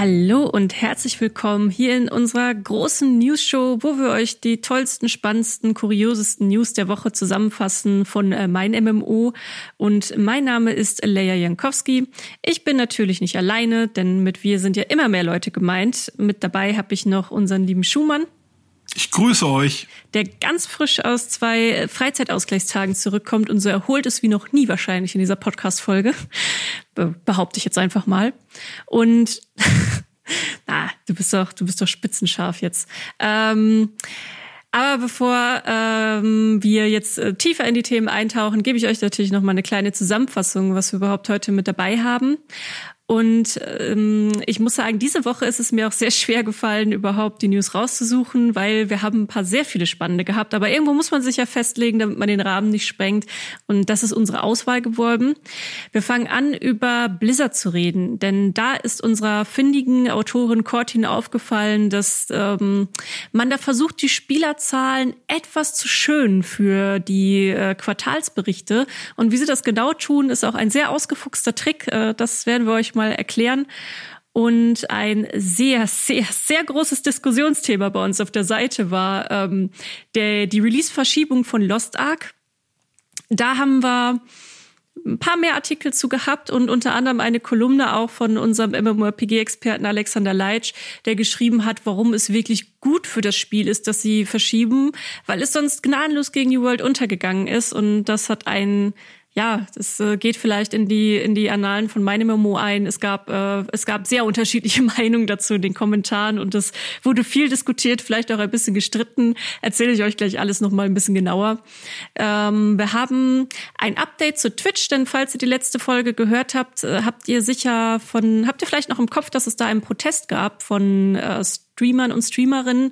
Hallo und herzlich willkommen hier in unserer großen News-Show, wo wir euch die tollsten, spannendsten, kuriosesten News der Woche zusammenfassen von äh, mein MMO. Und mein Name ist Leia Jankowski. Ich bin natürlich nicht alleine, denn mit wir sind ja immer mehr Leute gemeint. Mit dabei habe ich noch unseren lieben Schumann. Ich grüße euch. Der ganz frisch aus zwei Freizeitausgleichstagen zurückkommt und so erholt ist wie noch nie wahrscheinlich in dieser Podcast-Folge. behaupte ich jetzt einfach mal. Und na, du bist doch, du bist doch spitzenscharf jetzt. Ähm, aber bevor ähm, wir jetzt äh, tiefer in die Themen eintauchen, gebe ich euch natürlich noch mal eine kleine Zusammenfassung, was wir überhaupt heute mit dabei haben. Und ähm, ich muss sagen, diese Woche ist es mir auch sehr schwer gefallen, überhaupt die News rauszusuchen, weil wir haben ein paar sehr viele spannende gehabt. Aber irgendwo muss man sich ja festlegen, damit man den Rahmen nicht sprengt. Und das ist unsere Auswahl geworden. Wir fangen an, über Blizzard zu reden, denn da ist unserer findigen Autorin Cortin aufgefallen, dass ähm, man da versucht, die Spielerzahlen etwas zu schönen für die äh, Quartalsberichte. Und wie sie das genau tun, ist auch ein sehr ausgefuchster Trick. Äh, das werden wir euch mal erklären. Und ein sehr, sehr, sehr großes Diskussionsthema bei uns auf der Seite war ähm, der, die Release-Verschiebung von Lost Ark. Da haben wir ein paar mehr Artikel zu gehabt und unter anderem eine Kolumne auch von unserem MMORPG-Experten Alexander Leitsch, der geschrieben hat, warum es wirklich gut für das Spiel ist, dass sie verschieben, weil es sonst gnadenlos gegen die World untergegangen ist und das hat einen ja, das äh, geht vielleicht in die in die Annalen von meinem Memo ein. Es gab äh, es gab sehr unterschiedliche Meinungen dazu in den Kommentaren und es wurde viel diskutiert, vielleicht auch ein bisschen gestritten. Erzähle ich euch gleich alles noch mal ein bisschen genauer. Ähm, wir haben ein Update zu Twitch, denn falls ihr die letzte Folge gehört habt, äh, habt ihr sicher von habt ihr vielleicht noch im Kopf, dass es da einen Protest gab von äh, Streamern und Streamerinnen,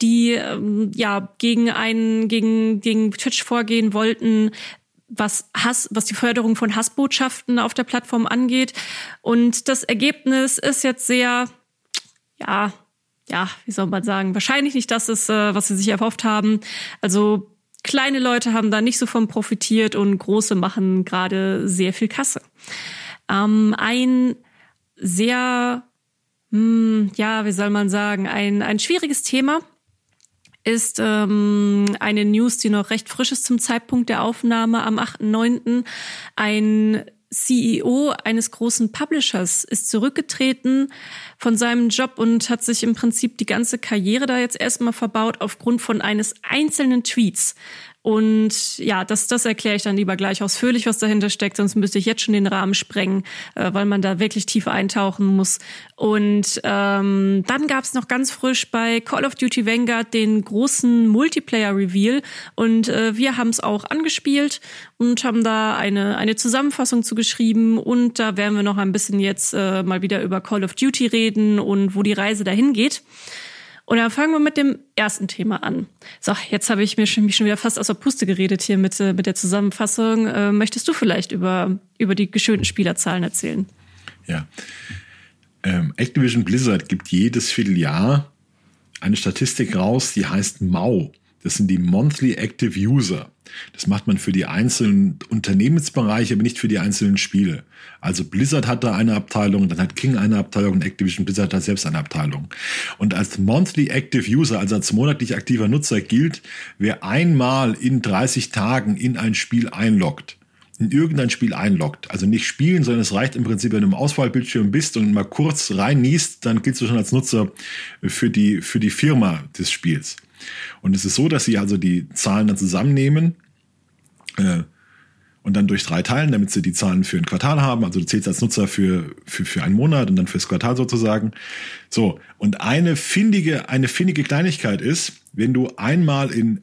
die ähm, ja gegen einen gegen gegen Twitch vorgehen wollten, was Hass, was die Förderung von Hassbotschaften auf der Plattform angeht. Und das Ergebnis ist jetzt sehr, ja, ja, wie soll man sagen, wahrscheinlich nicht das ist, äh, was sie sich erhofft haben. Also kleine Leute haben da nicht so von profitiert und große machen gerade sehr viel Kasse. Ähm, ein sehr, mh, hm, ja, wie soll man sagen, ein, ein schwieriges Thema ist ähm, eine News, die noch recht frisch ist zum Zeitpunkt der Aufnahme am 8.9. Ein CEO eines großen Publishers ist zurückgetreten von seinem Job und hat sich im Prinzip die ganze Karriere da jetzt erstmal verbaut aufgrund von eines einzelnen Tweets. Und ja, das, das erkläre ich dann lieber gleich ausführlich, was dahinter steckt, sonst müsste ich jetzt schon den Rahmen sprengen, äh, weil man da wirklich tief eintauchen muss. Und ähm, dann gab es noch ganz frisch bei Call of Duty Vanguard den großen Multiplayer-Reveal und äh, wir haben es auch angespielt und haben da eine, eine Zusammenfassung zu geschrieben und da werden wir noch ein bisschen jetzt äh, mal wieder über Call of Duty reden und wo die Reise dahin geht. Und dann fangen wir mit dem ersten Thema an. So, jetzt habe ich mir schon, mich schon wieder fast aus der Puste geredet hier mit, äh, mit der Zusammenfassung. Äh, möchtest du vielleicht über, über die geschönten Spielerzahlen erzählen? Ja. Ähm, Activision Blizzard gibt jedes Vierteljahr eine Statistik raus, die heißt MAU. Das sind die Monthly Active User. Das macht man für die einzelnen Unternehmensbereiche, aber nicht für die einzelnen Spiele. Also Blizzard hat da eine Abteilung, dann hat King eine Abteilung und Activision Blizzard hat selbst eine Abteilung. Und als Monthly Active User, also als monatlich aktiver Nutzer gilt, wer einmal in 30 Tagen in ein Spiel einloggt, in irgendein Spiel einloggt. Also nicht spielen, sondern es reicht im Prinzip, wenn du im Auswahlbildschirm bist und mal kurz reinniest, dann giltst du schon als Nutzer für die, für die Firma des Spiels. Und es ist so, dass sie also die Zahlen dann zusammennehmen äh, und dann durch drei teilen, damit sie die Zahlen für ein Quartal haben. Also du zählst als Nutzer für, für, für einen Monat und dann fürs Quartal sozusagen. So, und eine findige, eine findige Kleinigkeit ist, wenn du einmal in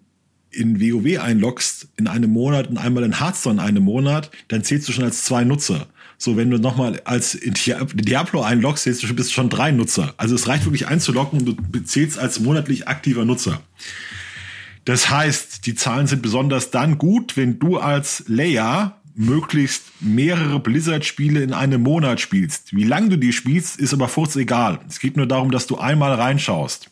in WoW einloggst in einem Monat und einmal in Hearthstone in einem Monat, dann zählst du schon als zwei Nutzer. So, wenn du nochmal als Diablo einloggst, zählst du bist schon drei Nutzer. Also es reicht wirklich einzuloggen und du zählst als monatlich aktiver Nutzer. Das heißt, die Zahlen sind besonders dann gut, wenn du als Layer möglichst mehrere Blizzard-Spiele in einem Monat spielst. Wie lange du die spielst, ist aber furz egal. Es geht nur darum, dass du einmal reinschaust.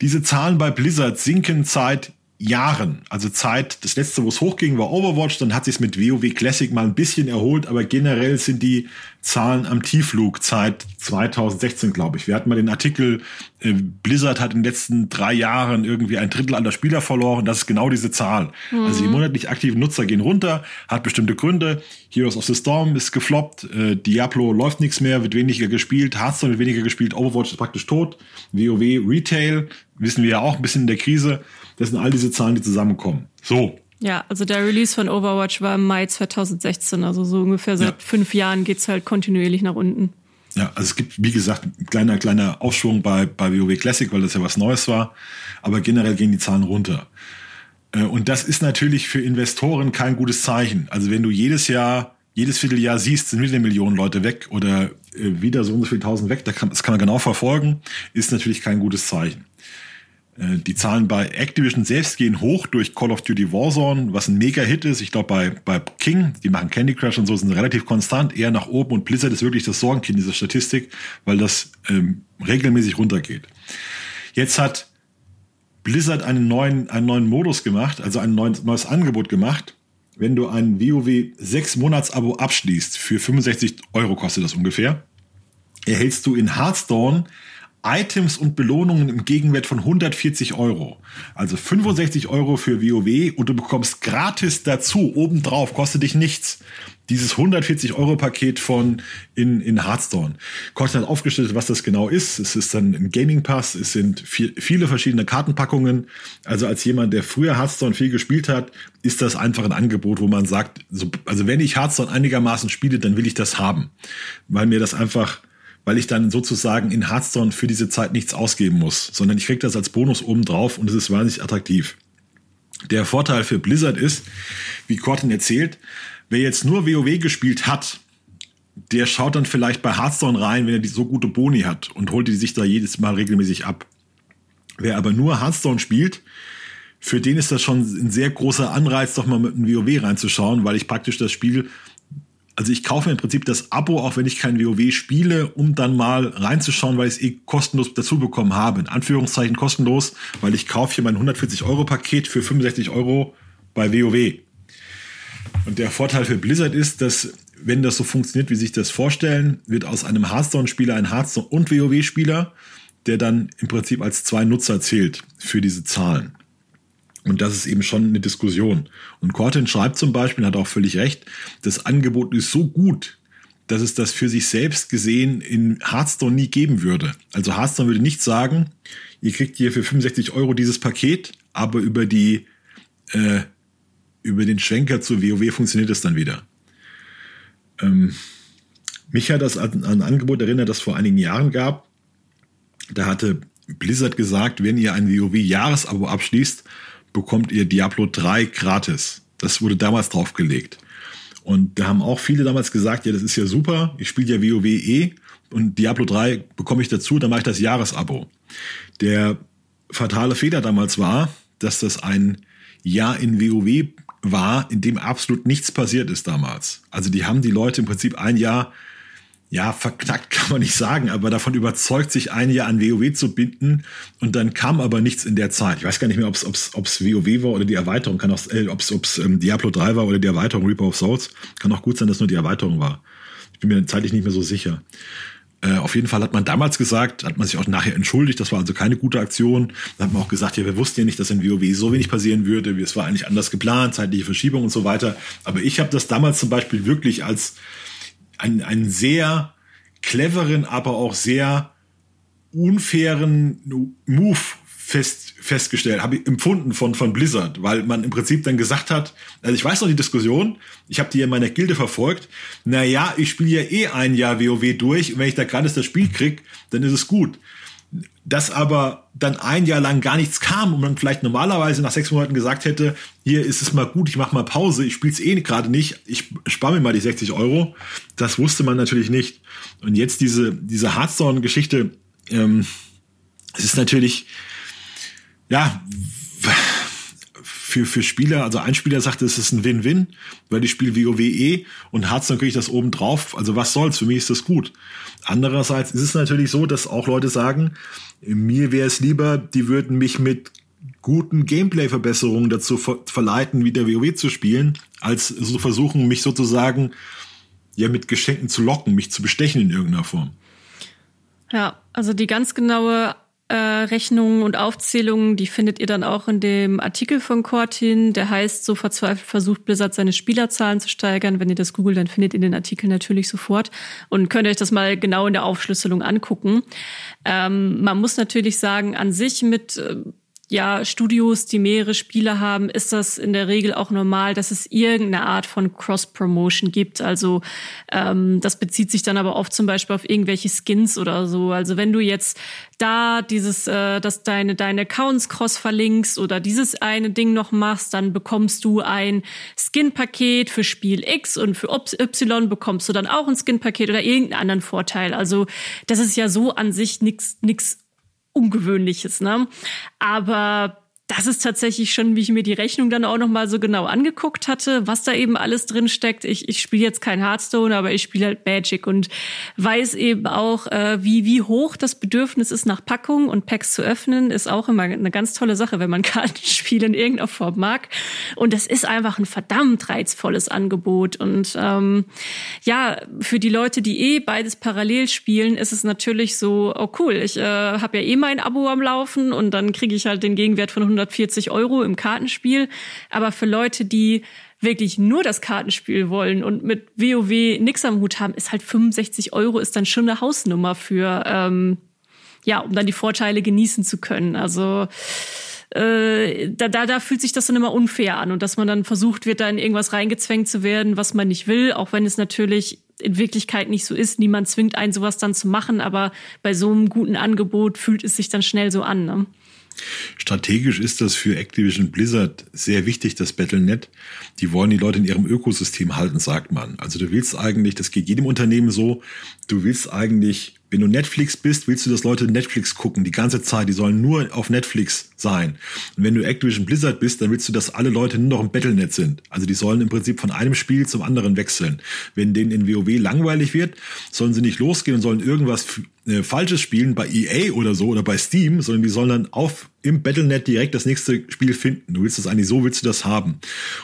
Diese Zahlen bei Blizzard sinken seit Jahren. Also Zeit, das letzte, wo es hochging, war Overwatch, dann hat sich mit WoW Classic mal ein bisschen erholt, aber generell sind die Zahlen am Tiefflug seit 2016, glaube ich. Wir hatten mal den Artikel, äh, Blizzard hat in den letzten drei Jahren irgendwie ein Drittel aller Spieler verloren. Das ist genau diese Zahl. Mhm. Also die monatlich aktiven Nutzer gehen runter, hat bestimmte Gründe. Heroes of the Storm ist gefloppt, äh, Diablo läuft nichts mehr, wird weniger gespielt, Hearthstone wird weniger gespielt, Overwatch ist praktisch tot, WoW Retail, wissen wir ja auch ein bisschen in der Krise. Das sind all diese Zahlen, die zusammenkommen. So, ja, also der Release von Overwatch war im Mai 2016, also so ungefähr seit ja. fünf Jahren geht's halt kontinuierlich nach unten. Ja, also es gibt, wie gesagt, ein kleiner, kleiner Aufschwung bei, bei WoW Classic, weil das ja was Neues war. Aber generell gehen die Zahlen runter. Äh, und das ist natürlich für Investoren kein gutes Zeichen. Also wenn du jedes Jahr, jedes Vierteljahr siehst, sind wieder Millionen Leute weg oder äh, wieder so und so viele tausend weg, das kann, das kann man genau verfolgen, ist natürlich kein gutes Zeichen. Äh, die Zahlen bei Activision selbst gehen hoch durch Call of Duty Warzone, was ein Mega-Hit ist. Ich glaube, bei, bei King, die machen Candy Crush und so, sind relativ konstant, eher nach oben. Und Blizzard ist wirklich das Sorgenkind dieser Statistik, weil das ähm, regelmäßig runtergeht. Jetzt hat Blizzard einen neuen, einen neuen Modus gemacht, also ein neues, neues Angebot gemacht. Wenn du ein WoW 6 Monats-Abo abschließt, für 65 Euro kostet das ungefähr, erhältst du in Hearthstone Items und Belohnungen im Gegenwert von 140 Euro. Also 65 Euro für WoW und du bekommst gratis dazu, obendrauf, kostet dich nichts. Dieses 140 Euro Paket von in, in Hearthstone. Kostet dann aufgestellt, was das genau ist. Es ist dann ein Gaming Pass, es sind viel, viele verschiedene Kartenpackungen. Also als jemand, der früher Hearthstone viel gespielt hat, ist das einfach ein Angebot, wo man sagt, so, also wenn ich Hearthstone einigermaßen spiele, dann will ich das haben. Weil mir das einfach weil ich dann sozusagen in Hearthstone für diese Zeit nichts ausgeben muss, sondern ich kriege das als Bonus obendrauf und es ist wahnsinnig attraktiv. Der Vorteil für Blizzard ist, wie Cortin erzählt, wer jetzt nur WoW gespielt hat, der schaut dann vielleicht bei Hearthstone rein, wenn er die so gute Boni hat und holt die sich da jedes Mal regelmäßig ab. Wer aber nur Hearthstone spielt, für den ist das schon ein sehr großer Anreiz, doch mal mit einem WoW reinzuschauen, weil ich praktisch das Spiel also ich kaufe im Prinzip das Abo, auch wenn ich kein WoW spiele, um dann mal reinzuschauen, weil ich es eh kostenlos dazu bekommen habe. In Anführungszeichen kostenlos, weil ich kaufe hier mein 140 Euro Paket für 65 Euro bei WoW. Und der Vorteil für Blizzard ist, dass wenn das so funktioniert, wie sich das vorstellen, wird aus einem Hearthstone-Spieler ein Hearthstone- und WoW-Spieler, der dann im Prinzip als zwei Nutzer zählt für diese Zahlen. Und das ist eben schon eine Diskussion. Und Cortin schreibt zum Beispiel, hat auch völlig recht, das Angebot ist so gut, dass es das für sich selbst gesehen in Hearthstone nie geben würde. Also Hearthstone würde nicht sagen, ihr kriegt hier für 65 Euro dieses Paket, aber über die äh, über den Schwenker zu WoW funktioniert es dann wieder. Ähm, mich hat das an ein Angebot erinnert, das vor einigen Jahren gab. Da hatte Blizzard gesagt, wenn ihr ein WoW-Jahresabo abschließt, bekommt ihr Diablo 3 gratis. Das wurde damals draufgelegt. Und da haben auch viele damals gesagt, ja, das ist ja super, ich spiele ja WoW eh und Diablo 3 bekomme ich dazu, dann mache ich das Jahresabo. Der fatale Fehler damals war, dass das ein Jahr in WoW war, in dem absolut nichts passiert ist damals. Also die haben die Leute im Prinzip ein Jahr ja, verknackt kann man nicht sagen, aber davon überzeugt, sich ein Jahr an WoW zu binden und dann kam aber nichts in der Zeit. Ich weiß gar nicht mehr, ob es ob's, ob's WoW war oder die Erweiterung, kann auch, äh, ob es ähm, Diablo 3 war oder die Erweiterung Reaper of Souls. Kann auch gut sein, dass nur die Erweiterung war. Ich bin mir zeitlich nicht mehr so sicher. Äh, auf jeden Fall hat man damals gesagt, hat man sich auch nachher entschuldigt, das war also keine gute Aktion. Da hat man auch gesagt, ja, wir wussten ja nicht, dass in WoW so wenig passieren würde. Es war eigentlich anders geplant, zeitliche Verschiebung und so weiter. Aber ich habe das damals zum Beispiel wirklich als einen, einen sehr cleveren, aber auch sehr unfairen Move fest, festgestellt, habe ich empfunden von, von Blizzard, weil man im Prinzip dann gesagt hat, also ich weiß noch die Diskussion, ich habe die in meiner Gilde verfolgt, na ja, ich spiele ja eh ein Jahr WoW durch und wenn ich da gerade das Spiel krieg, dann ist es gut dass aber dann ein Jahr lang gar nichts kam und man vielleicht normalerweise nach sechs Monaten gesagt hätte, hier ist es mal gut, ich mache mal Pause, ich spiele es eh gerade nicht, ich spare mir mal die 60 Euro. Das wusste man natürlich nicht. Und jetzt diese, diese Hearthstone-Geschichte, ähm, es ist natürlich, ja, für, für Spieler, also ein Spieler sagte, es ist ein Win-Win, weil ich spiele WoWE und Hearthstone kriege ich das oben drauf. Also was soll's, für mich ist das gut. Andererseits ist es natürlich so, dass auch Leute sagen, mir wäre es lieber, die würden mich mit guten Gameplay-Verbesserungen dazu ver verleiten, wieder WoW zu spielen, als so versuchen, mich sozusagen ja mit Geschenken zu locken, mich zu bestechen in irgendeiner Form. Ja, also die ganz genaue Rechnungen und Aufzählungen, die findet ihr dann auch in dem Artikel von Cortin. Der heißt, so verzweifelt versucht Blizzard seine Spielerzahlen zu steigern. Wenn ihr das googelt, dann findet ihr den Artikel natürlich sofort und könnt euch das mal genau in der Aufschlüsselung angucken. Ähm, man muss natürlich sagen, an sich mit äh, ja, Studios, die mehrere Spiele haben, ist das in der Regel auch normal, dass es irgendeine Art von Cross-Promotion gibt. Also ähm, das bezieht sich dann aber oft zum Beispiel auf irgendwelche Skins oder so. Also wenn du jetzt da dieses, äh, dass deine deine Accounts cross verlinkst oder dieses eine Ding noch machst, dann bekommst du ein Skin-Paket für Spiel X und für Y bekommst du dann auch ein Skin-Paket oder irgendeinen anderen Vorteil. Also das ist ja so an sich nix nix Ungewöhnliches, ne? Aber das ist tatsächlich schon, wie ich mir die Rechnung dann auch noch mal so genau angeguckt hatte, was da eben alles drin steckt. Ich, ich spiele jetzt kein Hearthstone, aber ich spiele halt Magic und weiß eben auch, äh, wie wie hoch das Bedürfnis ist nach Packungen und Packs zu öffnen, ist auch immer eine ganz tolle Sache, wenn man Kartenspiele in irgendeiner Form mag. Und das ist einfach ein verdammt reizvolles Angebot. Und ähm, ja, für die Leute, die eh beides parallel spielen, ist es natürlich so, oh cool, ich äh, habe ja eh mein Abo am Laufen und dann kriege ich halt den Gegenwert von 100 140 Euro im Kartenspiel. Aber für Leute, die wirklich nur das Kartenspiel wollen und mit WoW nix am Hut haben, ist halt 65 Euro ist dann schon eine Hausnummer für, ähm, ja, um dann die Vorteile genießen zu können. Also äh, da, da, fühlt sich das dann immer unfair an und dass man dann versucht wird, da in irgendwas reingezwängt zu werden, was man nicht will, auch wenn es natürlich in Wirklichkeit nicht so ist. Niemand zwingt einen, sowas dann zu machen, aber bei so einem guten Angebot fühlt es sich dann schnell so an. Ne? Strategisch ist das für Activision Blizzard sehr wichtig, das Battlenet. Die wollen die Leute in ihrem Ökosystem halten, sagt man. Also du willst eigentlich, das geht jedem Unternehmen so, du willst eigentlich wenn du Netflix bist, willst du, dass Leute Netflix gucken die ganze Zeit. Die sollen nur auf Netflix sein. Und wenn du Activision Blizzard bist, dann willst du, dass alle Leute nur noch im Battlenet sind. Also die sollen im Prinzip von einem Spiel zum anderen wechseln. Wenn denen in WoW langweilig wird, sollen sie nicht losgehen und sollen irgendwas äh, Falsches spielen bei EA oder so oder bei Steam, sondern die sollen dann auf im Battlenet direkt das nächste Spiel finden. Du willst das eigentlich so, willst du das haben.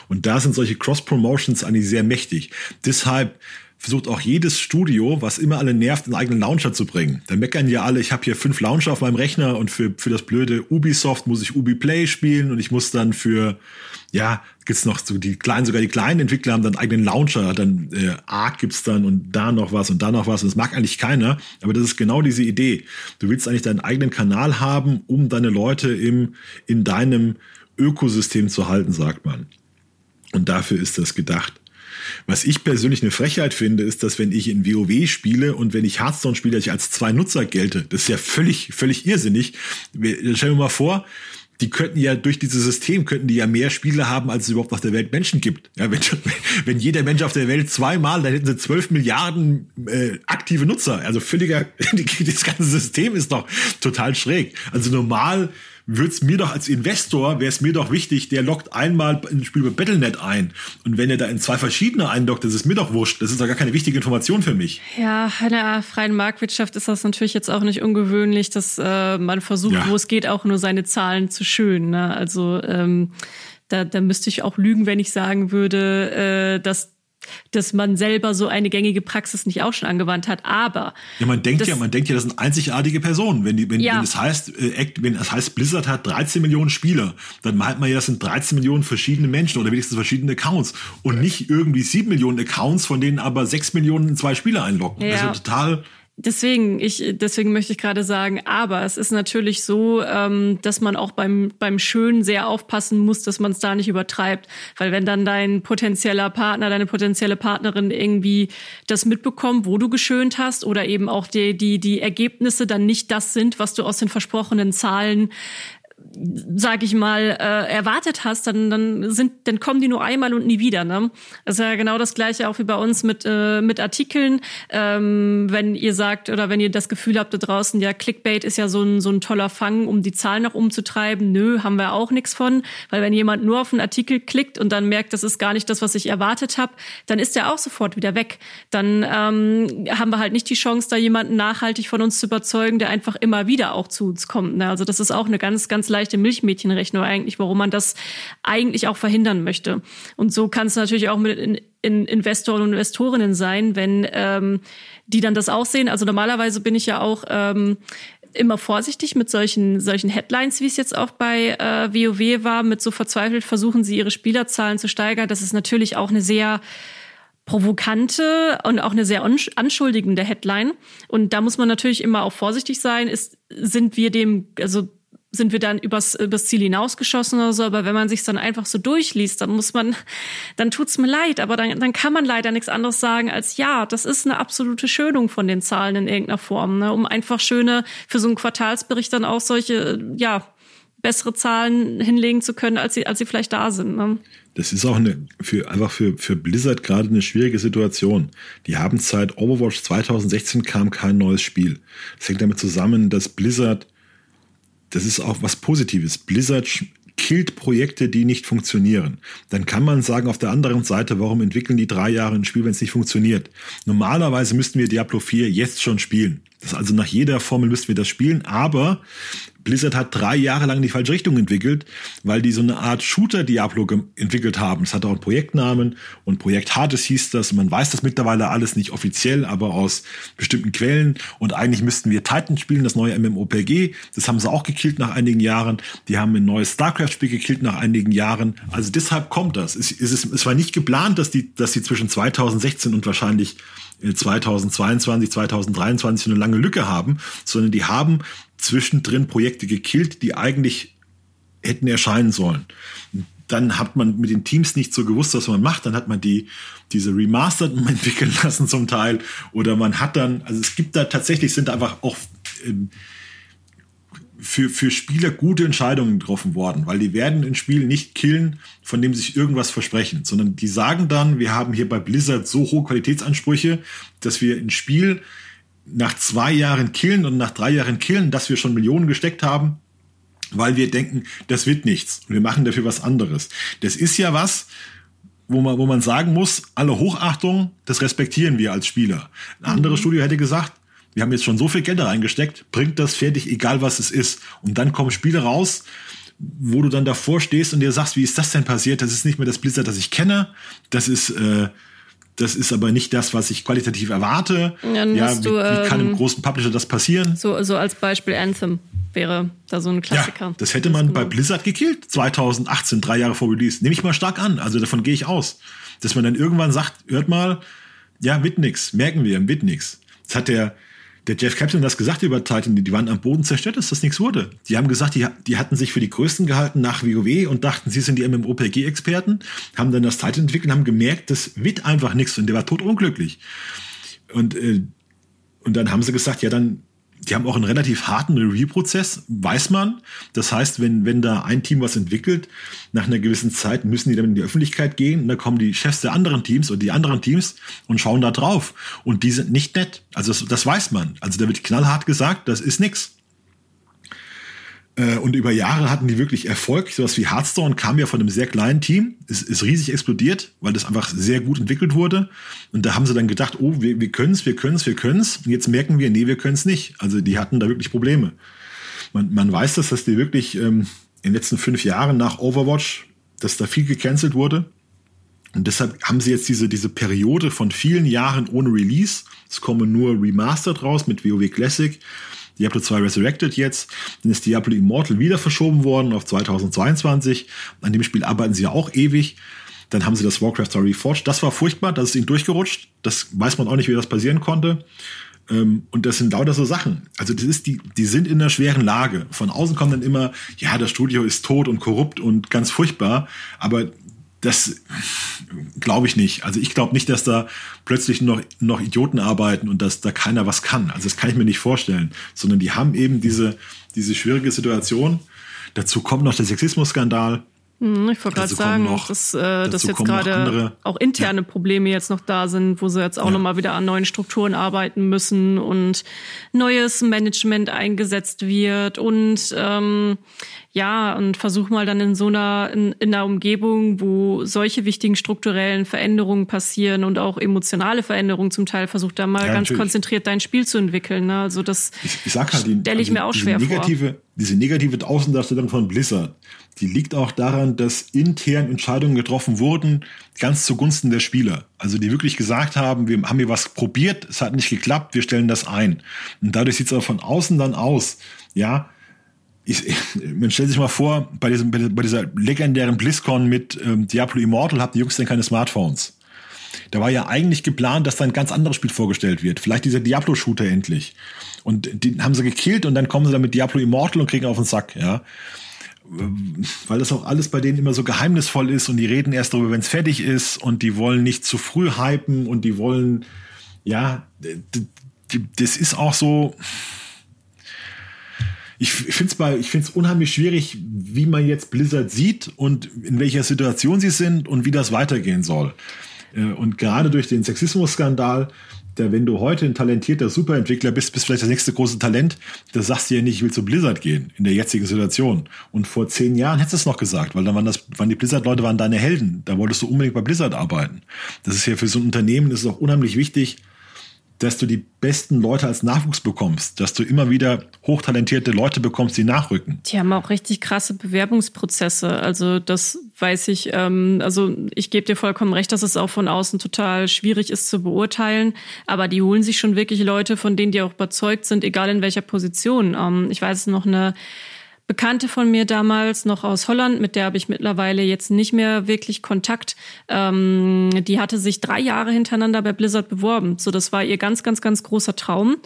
Und da sind solche Cross-Promotions eigentlich sehr mächtig. Deshalb versucht auch jedes Studio, was immer alle nervt, einen eigenen Launcher zu bringen. Da meckern ja alle, ich habe hier fünf Launcher auf meinem Rechner und für, für das blöde Ubisoft muss ich Ubi Play spielen und ich muss dann für, ja, gibt's noch so die kleinen, sogar die kleinen Entwickler haben dann eigenen Launcher, dann äh, Arc gibt's dann und da noch was und da noch was. Und das mag eigentlich keiner, aber das ist genau diese Idee. Du willst eigentlich deinen eigenen Kanal haben, um deine Leute im, in deinem Ökosystem zu halten, sagt man. Und dafür ist das gedacht. Was ich persönlich eine Frechheit finde, ist, dass wenn ich in WoW spiele und wenn ich Hearthstone spiele, dass ich als zwei Nutzer gelte. Das ist ja völlig, völlig irrsinnig. Stell dir mal vor, die könnten ja durch dieses System könnten die ja mehr Spiele haben, als es überhaupt auf der Welt Menschen gibt. Ja, wenn, wenn jeder Mensch auf der Welt zweimal, dann hätten sie zwölf Milliarden äh, aktive Nutzer. Also völliger, das ganze System ist doch total schräg. Also normal würde es mir doch als Investor, wäre es mir doch wichtig, der lockt einmal ein Spiel bei Battlenet ein. Und wenn er da in zwei verschiedene einloggt, das ist mir doch wurscht. Das ist doch gar keine wichtige Information für mich. Ja, in der freien Marktwirtschaft ist das natürlich jetzt auch nicht ungewöhnlich, dass äh, man versucht, ja. wo es geht, auch nur seine Zahlen zu schönen. Ne? Also ähm, da, da müsste ich auch lügen, wenn ich sagen würde, äh, dass dass man selber so eine gängige Praxis nicht auch schon angewandt hat. Aber ja, man denkt ja, man denkt ja, das sind einzigartige Personen. Wenn die, wenn, ja. wenn das heißt, äh, wenn das heißt, Blizzard hat 13 Millionen Spieler, dann meint man ja, das sind 13 Millionen verschiedene Menschen oder wenigstens verschiedene Accounts und nicht irgendwie 7 Millionen Accounts, von denen aber 6 Millionen zwei Spieler einloggen. Ja. Also total Deswegen, ich, deswegen möchte ich gerade sagen, aber es ist natürlich so, ähm, dass man auch beim, beim Schönen sehr aufpassen muss, dass man es da nicht übertreibt. Weil wenn dann dein potenzieller Partner, deine potenzielle Partnerin irgendwie das mitbekommt, wo du geschönt hast oder eben auch die, die, die Ergebnisse dann nicht das sind, was du aus den versprochenen Zahlen sag ich mal, äh, erwartet hast, dann, dann sind, dann kommen die nur einmal und nie wieder. Ne? Das ist ja genau das gleiche auch wie bei uns mit, äh, mit Artikeln. Ähm, wenn ihr sagt oder wenn ihr das Gefühl habt da draußen, ja, Clickbait ist ja so ein, so ein toller Fang, um die Zahlen noch umzutreiben. Nö, haben wir auch nichts von. Weil wenn jemand nur auf einen Artikel klickt und dann merkt, das ist gar nicht das, was ich erwartet habe, dann ist der auch sofort wieder weg. Dann ähm, haben wir halt nicht die Chance, da jemanden nachhaltig von uns zu überzeugen, der einfach immer wieder auch zu uns kommt. Ne? Also das ist auch eine ganz, ganz leichte Milchmädchenrechnung eigentlich, warum man das eigentlich auch verhindern möchte. Und so kann es natürlich auch mit in, in Investoren und Investorinnen sein, wenn ähm, die dann das auch sehen. Also normalerweise bin ich ja auch ähm, immer vorsichtig mit solchen, solchen Headlines, wie es jetzt auch bei äh, WoW war, mit so verzweifelt versuchen sie ihre Spielerzahlen zu steigern. Das ist natürlich auch eine sehr provokante und auch eine sehr anschuldigende Headline. Und da muss man natürlich immer auch vorsichtig sein. Ist, sind wir dem, also sind wir dann übers, übers Ziel hinausgeschossen oder so. Aber wenn man sich dann einfach so durchliest, dann muss man, dann tut's mir leid. Aber dann, dann kann man leider nichts anderes sagen als ja, das ist eine absolute Schönung von den Zahlen in irgendeiner Form, ne? um einfach schöne für so einen Quartalsbericht dann auch solche, ja, bessere Zahlen hinlegen zu können, als sie, als sie vielleicht da sind. Ne? Das ist auch eine, für, einfach für, für Blizzard gerade eine schwierige Situation. Die haben seit Overwatch 2016 kam kein neues Spiel. Das hängt damit zusammen, dass Blizzard das ist auch was Positives. Blizzard killt Projekte, die nicht funktionieren. Dann kann man sagen, auf der anderen Seite, warum entwickeln die drei Jahre ein Spiel, wenn es nicht funktioniert? Normalerweise müssten wir Diablo 4 jetzt schon spielen. Das also nach jeder Formel müssten wir das spielen, aber Blizzard hat drei Jahre lang in die falsche Richtung entwickelt, weil die so eine Art Shooter-Diablo entwickelt haben. Es hat auch einen Projektnamen und Projekt Hades hieß das. Man weiß das mittlerweile alles nicht offiziell, aber aus bestimmten Quellen. Und eigentlich müssten wir Titan spielen, das neue MMOPG. Das haben sie auch gekillt nach einigen Jahren. Die haben ein neues StarCraft-Spiel gekillt nach einigen Jahren. Also deshalb kommt das. Es, es, es war nicht geplant, dass die, dass die zwischen 2016 und wahrscheinlich 2022, 2023 eine lange Lücke haben, sondern die haben zwischendrin Projekte gekillt, die eigentlich hätten erscheinen sollen. Dann hat man mit den Teams nicht so gewusst, was man macht. Dann hat man die, diese Remasterten entwickeln lassen zum Teil. Oder man hat dann, also es gibt da tatsächlich, sind einfach auch ähm, für, für Spieler gute Entscheidungen getroffen worden, weil die werden ein Spiel nicht killen, von dem sich irgendwas versprechen, sondern die sagen dann, wir haben hier bei Blizzard so hohe Qualitätsansprüche, dass wir ein Spiel nach zwei Jahren killen und nach drei Jahren killen, dass wir schon Millionen gesteckt haben, weil wir denken, das wird nichts und wir machen dafür was anderes. Das ist ja was, wo man, wo man sagen muss, alle Hochachtung, das respektieren wir als Spieler. Ein anderes mhm. Studio hätte gesagt, wir haben jetzt schon so viel Geld da reingesteckt, bringt das fertig, egal was es ist. Und dann kommen Spiele raus, wo du dann davor stehst und dir sagst, wie ist das denn passiert? Das ist nicht mehr das Blizzard, das ich kenne. Das ist, äh, das ist aber nicht das, was ich qualitativ erwarte. Ja, ja wie, du, ähm, wie, kann im ähm, großen Publisher das passieren? So, so als Beispiel Anthem wäre da so ein Klassiker. Ja, das hätte man das bei genau. Blizzard gekillt, 2018, drei Jahre vor Release. Nehme ich mal stark an, also davon gehe ich aus. Dass man dann irgendwann sagt, hört mal, ja, wird nix, merken wir, wird nix. Das hat der, der Jeff Captain das gesagt über Titan, die waren am Boden zerstört, dass das nichts wurde. Die haben gesagt, die, die hatten sich für die Größten gehalten nach WoW und dachten, sie sind die MMOPG-Experten, haben dann das Titan entwickelt und haben gemerkt, das wird einfach nichts und der war tot unglücklich. Und, äh, und dann haben sie gesagt, ja, dann die haben auch einen relativ harten Review-Prozess, weiß man. Das heißt, wenn, wenn da ein Team was entwickelt, nach einer gewissen Zeit müssen die dann in die Öffentlichkeit gehen und dann kommen die Chefs der anderen Teams oder die anderen Teams und schauen da drauf. Und die sind nicht nett. Also das, das weiß man. Also da wird knallhart gesagt, das ist nix. Äh, und über Jahre hatten die wirklich Erfolg. Sowas wie Hearthstone kam ja von einem sehr kleinen Team, ist, ist riesig explodiert, weil das einfach sehr gut entwickelt wurde. Und da haben sie dann gedacht, oh, wir, wir können es, wir können es, wir können es. Und jetzt merken wir, nee, wir können es nicht. Also die hatten da wirklich Probleme. Man, man weiß das, dass die wirklich ähm, in den letzten fünf Jahren nach Overwatch, dass da viel gecancelt wurde. Und deshalb haben sie jetzt diese, diese Periode von vielen Jahren ohne Release. Es kommen nur Remastered raus mit WoW Classic. Diablo 2 Resurrected jetzt. Dann ist Diablo Immortal wieder verschoben worden auf 2022. An dem Spiel arbeiten sie ja auch ewig. Dann haben sie das Warcraft Story Reforged. Das war furchtbar, das ist ihnen durchgerutscht. Das weiß man auch nicht, wie das passieren konnte. Ähm, und das sind lauter so Sachen. Also das ist die, die sind in einer schweren Lage. Von außen kommt dann immer, ja, das Studio ist tot und korrupt und ganz furchtbar. Aber das glaube ich nicht. Also ich glaube nicht, dass da plötzlich noch, noch Idioten arbeiten und dass da keiner was kann. Also das kann ich mir nicht vorstellen. Sondern die haben eben diese, diese schwierige Situation. Dazu kommt noch der Sexismus-Skandal. Hm, ich wollte gerade sagen, noch, dass, äh, dass jetzt gerade auch interne ja. Probleme jetzt noch da sind, wo sie jetzt auch ja. nochmal wieder an neuen Strukturen arbeiten müssen und neues Management eingesetzt wird und ähm, ja, und versuch mal dann in so einer, in, in einer Umgebung, wo solche wichtigen strukturellen Veränderungen passieren und auch emotionale Veränderungen zum Teil, versuch da mal ja, ganz natürlich. konzentriert dein Spiel zu entwickeln. Ne? Also das ich, ich halt, stelle ich also mir auch schwer negative, vor diese negative Außendarstellung von Blizzard, die liegt auch daran, dass intern Entscheidungen getroffen wurden, ganz zugunsten der Spieler. Also die wirklich gesagt haben, wir haben hier was probiert, es hat nicht geklappt, wir stellen das ein. Und dadurch sieht es auch von außen dann aus, ja, ich, man stellt sich mal vor, bei, diesem, bei dieser legendären BlizzCon mit ähm, Diablo Immortal habt die Jungs denn keine Smartphones. Da war ja eigentlich geplant, dass da ein ganz anderes Spiel vorgestellt wird. Vielleicht dieser Diablo-Shooter endlich. Und den haben sie gekillt und dann kommen sie dann mit Diablo Immortal und kriegen auf den Sack, ja. Weil das auch alles bei denen immer so geheimnisvoll ist und die reden erst darüber, wenn es fertig ist und die wollen nicht zu früh hypen und die wollen, ja, das ist auch so, ich finde es bei, ich finde es unheimlich schwierig, wie man jetzt Blizzard sieht und in welcher Situation sie sind und wie das weitergehen soll. Äh, und gerade durch den Sexismus-Skandal, der, wenn du heute ein talentierter Superentwickler bist, bist vielleicht das nächste große Talent, da sagst du ja nicht, ich will zu Blizzard gehen in der jetzigen Situation. Und vor zehn Jahren hättest du es noch gesagt, weil dann waren das, waren die Blizzard-Leute waren deine Helden. Da wolltest du unbedingt bei Blizzard arbeiten. Das ist ja für so ein Unternehmen, ist es auch unheimlich wichtig, dass du die besten Leute als Nachwuchs bekommst, dass du immer wieder hochtalentierte Leute bekommst, die nachrücken. Die haben auch richtig krasse Bewerbungsprozesse. Also das weiß ich. Ähm, also ich gebe dir vollkommen recht, dass es auch von außen total schwierig ist zu beurteilen. Aber die holen sich schon wirklich Leute, von denen die auch überzeugt sind, egal in welcher Position. Ähm, ich weiß noch eine Bekannte von mir damals noch aus Holland, mit der habe ich mittlerweile jetzt nicht mehr wirklich Kontakt. Ähm, die hatte sich drei Jahre hintereinander bei Blizzard beworben. So, das war ihr ganz, ganz, ganz großer Traum.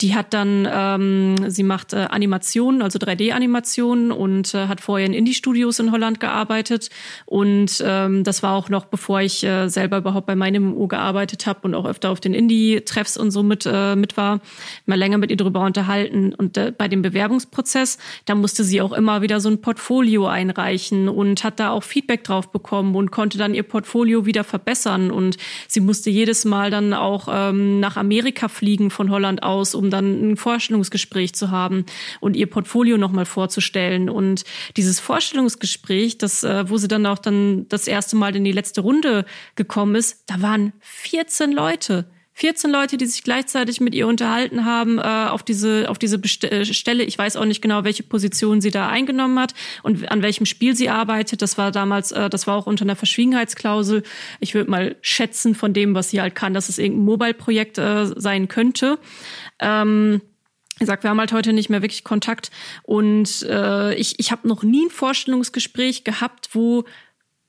Die hat dann, ähm, sie macht äh, Animationen, also 3D-Animationen und äh, hat vorher in Indie-Studios in Holland gearbeitet. Und ähm, das war auch noch, bevor ich äh, selber überhaupt bei meinem MMO gearbeitet habe und auch öfter auf den Indie-Treffs und so mit, äh, mit war. Mal länger mit ihr darüber unterhalten. Und äh, bei dem Bewerbungsprozess, da musste sie auch immer wieder so ein Portfolio einreichen und hat da auch Feedback drauf bekommen und konnte dann ihr Portfolio wieder verbessern. Und sie musste jedes Mal dann auch ähm, nach Amerika fliegen von Holland aus, um dann ein Vorstellungsgespräch zu haben und ihr Portfolio nochmal vorzustellen. Und dieses Vorstellungsgespräch, das, äh, wo sie dann auch dann das erste Mal in die letzte Runde gekommen ist, da waren 14 Leute. 14 Leute, die sich gleichzeitig mit ihr unterhalten haben äh, auf diese auf diese Best äh, Stelle. Ich weiß auch nicht genau, welche Position sie da eingenommen hat und an welchem Spiel sie arbeitet. Das war damals, äh, das war auch unter einer Verschwiegenheitsklausel. Ich würde mal schätzen von dem, was sie halt kann, dass es irgendein Mobile-Projekt äh, sein könnte. Ähm, ich sag, wir haben halt heute nicht mehr wirklich Kontakt und äh, ich, ich habe noch nie ein Vorstellungsgespräch gehabt, wo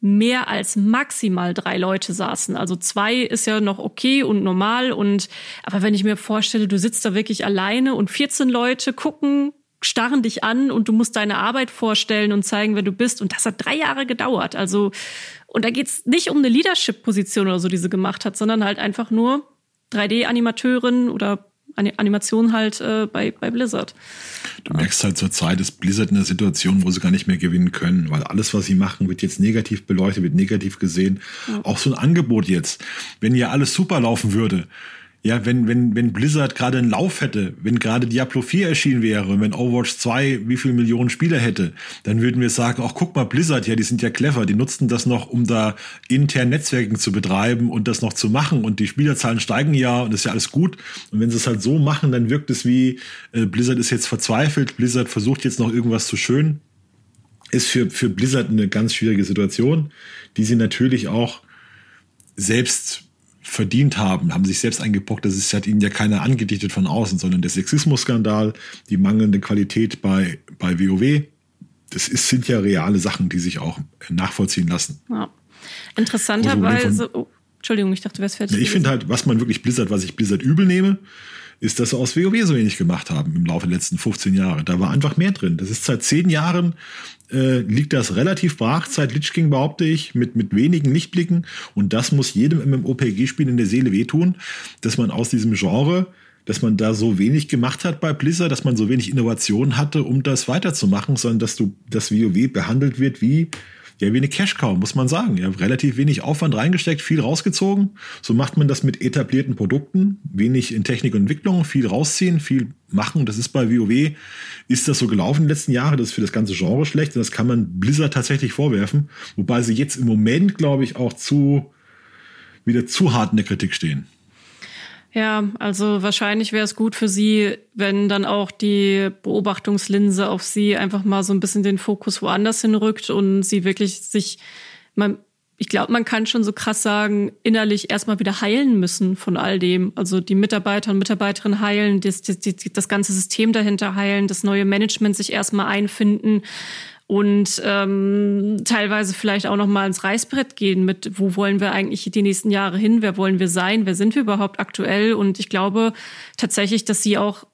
mehr als maximal drei Leute saßen. Also zwei ist ja noch okay und normal und aber wenn ich mir vorstelle, du sitzt da wirklich alleine und 14 Leute gucken, starren dich an und du musst deine Arbeit vorstellen und zeigen, wer du bist und das hat drei Jahre gedauert. Also und da geht's nicht um eine Leadership-Position oder so, die sie gemacht hat, sondern halt einfach nur 3D-Animateurin oder Animation halt äh, bei, bei Blizzard. Du merkst halt zur Zeit, ist Blizzard in einer Situation, wo sie gar nicht mehr gewinnen können, weil alles, was sie machen, wird jetzt negativ beleuchtet, wird negativ gesehen. Ja. Auch so ein Angebot jetzt. Wenn ja alles super laufen würde, ja, wenn, wenn, wenn Blizzard gerade einen Lauf hätte, wenn gerade Diablo 4 erschienen wäre, wenn Overwatch 2 wie viel Millionen Spieler hätte, dann würden wir sagen, ach guck mal, Blizzard, ja, die sind ja clever, die nutzen das noch, um da intern Netzwerken zu betreiben und das noch zu machen und die Spielerzahlen steigen ja und das ist ja alles gut. Und wenn sie es halt so machen, dann wirkt es wie, äh, Blizzard ist jetzt verzweifelt, Blizzard versucht jetzt noch irgendwas zu schön. Ist für, für Blizzard eine ganz schwierige Situation, die sie natürlich auch selbst verdient haben, haben sich selbst eingepockt. Das ist, hat ihnen ja keiner angedichtet von außen, sondern der Sexismusskandal, die mangelnde Qualität bei, bei WoW, das ist, sind ja reale Sachen, die sich auch nachvollziehen lassen. Ja. Interessanterweise, oh, Entschuldigung, ich dachte, du wärst fertig. Ich finde halt, was man wirklich Blizzard, was ich Blizzard übel nehme, ist, dass sie aus WoW so wenig gemacht haben im Laufe der letzten 15 Jahre. Da war einfach mehr drin. Das ist seit zehn Jahren äh, liegt das relativ brach, seit Lich King behaupte ich, mit, mit wenigen Lichtblicken. Und das muss jedem MMOPG-Spiel in der Seele wehtun, dass man aus diesem Genre dass man da so wenig gemacht hat bei Blizzard, dass man so wenig Innovation hatte, um das weiterzumachen, sondern dass du das WoW behandelt wird wie ja wie eine Cash Cow, muss man sagen. Ja, relativ wenig Aufwand reingesteckt, viel rausgezogen. So macht man das mit etablierten Produkten, wenig in Technik und Entwicklung, viel rausziehen, viel machen. Das ist bei WoW, ist das so gelaufen in den letzten Jahren. Das ist für das ganze Genre schlecht und das kann man Blizzard tatsächlich vorwerfen. Wobei sie jetzt im Moment, glaube ich, auch zu, wieder zu hart in der Kritik stehen. Ja, also wahrscheinlich wäre es gut für sie, wenn dann auch die Beobachtungslinse auf sie einfach mal so ein bisschen den Fokus woanders hinrückt und sie wirklich sich, man, ich glaube, man kann schon so krass sagen, innerlich erstmal wieder heilen müssen von all dem. Also die Mitarbeiter und Mitarbeiterinnen heilen, das, das, das ganze System dahinter heilen, das neue Management sich erstmal einfinden und ähm, teilweise vielleicht auch noch mal ins Reißbrett gehen mit, wo wollen wir eigentlich die nächsten Jahre hin, wer wollen wir sein, wer sind wir überhaupt aktuell und ich glaube tatsächlich, dass sie auch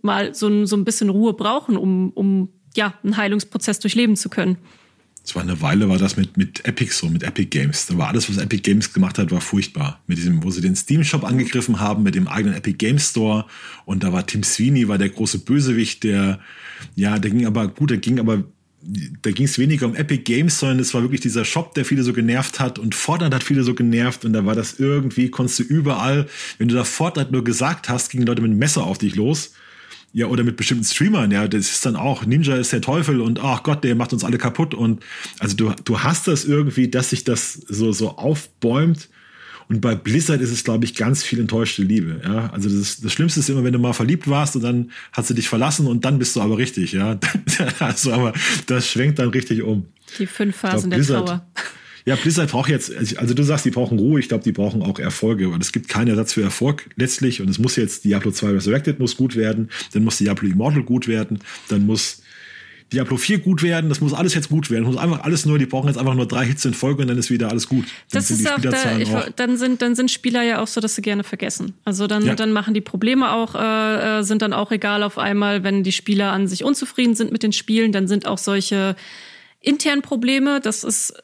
mal so ein, so ein bisschen Ruhe brauchen, um, um ja, einen Heilungsprozess durchleben zu können. Es war eine Weile, war das mit, mit Epic so, mit Epic Games. Da war alles, was Epic Games gemacht hat, war furchtbar. Mit diesem, wo sie den Steam-Shop angegriffen haben, mit dem eigenen Epic Games Store. Und da war Tim Sweeney, war der große Bösewicht, der, ja, der ging aber gut, der ging aber da ging es weniger um Epic Games, sondern es war wirklich dieser Shop, der viele so genervt hat und Fortnite hat viele so genervt und da war das irgendwie, konntest du überall, wenn du da Fortnite nur gesagt hast, gingen Leute mit einem Messer auf dich los. Ja, oder mit bestimmten Streamern, ja, das ist dann auch, Ninja ist der Teufel und ach Gott, der macht uns alle kaputt und also du, du hast das irgendwie, dass sich das so, so aufbäumt und bei Blizzard ist es, glaube ich, ganz viel enttäuschte Liebe. Ja, also das, das Schlimmste ist immer, wenn du mal verliebt warst und dann hat sie dich verlassen und dann bist du aber richtig. Ja, also aber das schwenkt dann richtig um. Die fünf Phasen glaub, der Trauer. Ja, Blizzard braucht jetzt, also du sagst, die brauchen Ruhe, ich glaube, die brauchen auch Erfolge, weil es gibt keinen Ersatz für Erfolg letztlich und es muss jetzt Diablo 2 Resurrected muss gut werden, dann muss Diablo Immortal gut werden, dann muss Diablo 4 gut werden, das muss alles jetzt gut werden. muss einfach alles nur, die brauchen jetzt einfach nur drei Hits in Folge und dann ist wieder alles gut. Dann das ist auch, da, ich, auch, dann sind dann sind Spieler ja auch so, dass sie gerne vergessen. Also dann ja. dann machen die Probleme auch äh, äh, sind dann auch egal auf einmal, wenn die Spieler an sich unzufrieden sind mit den Spielen, dann sind auch solche internen Probleme, das ist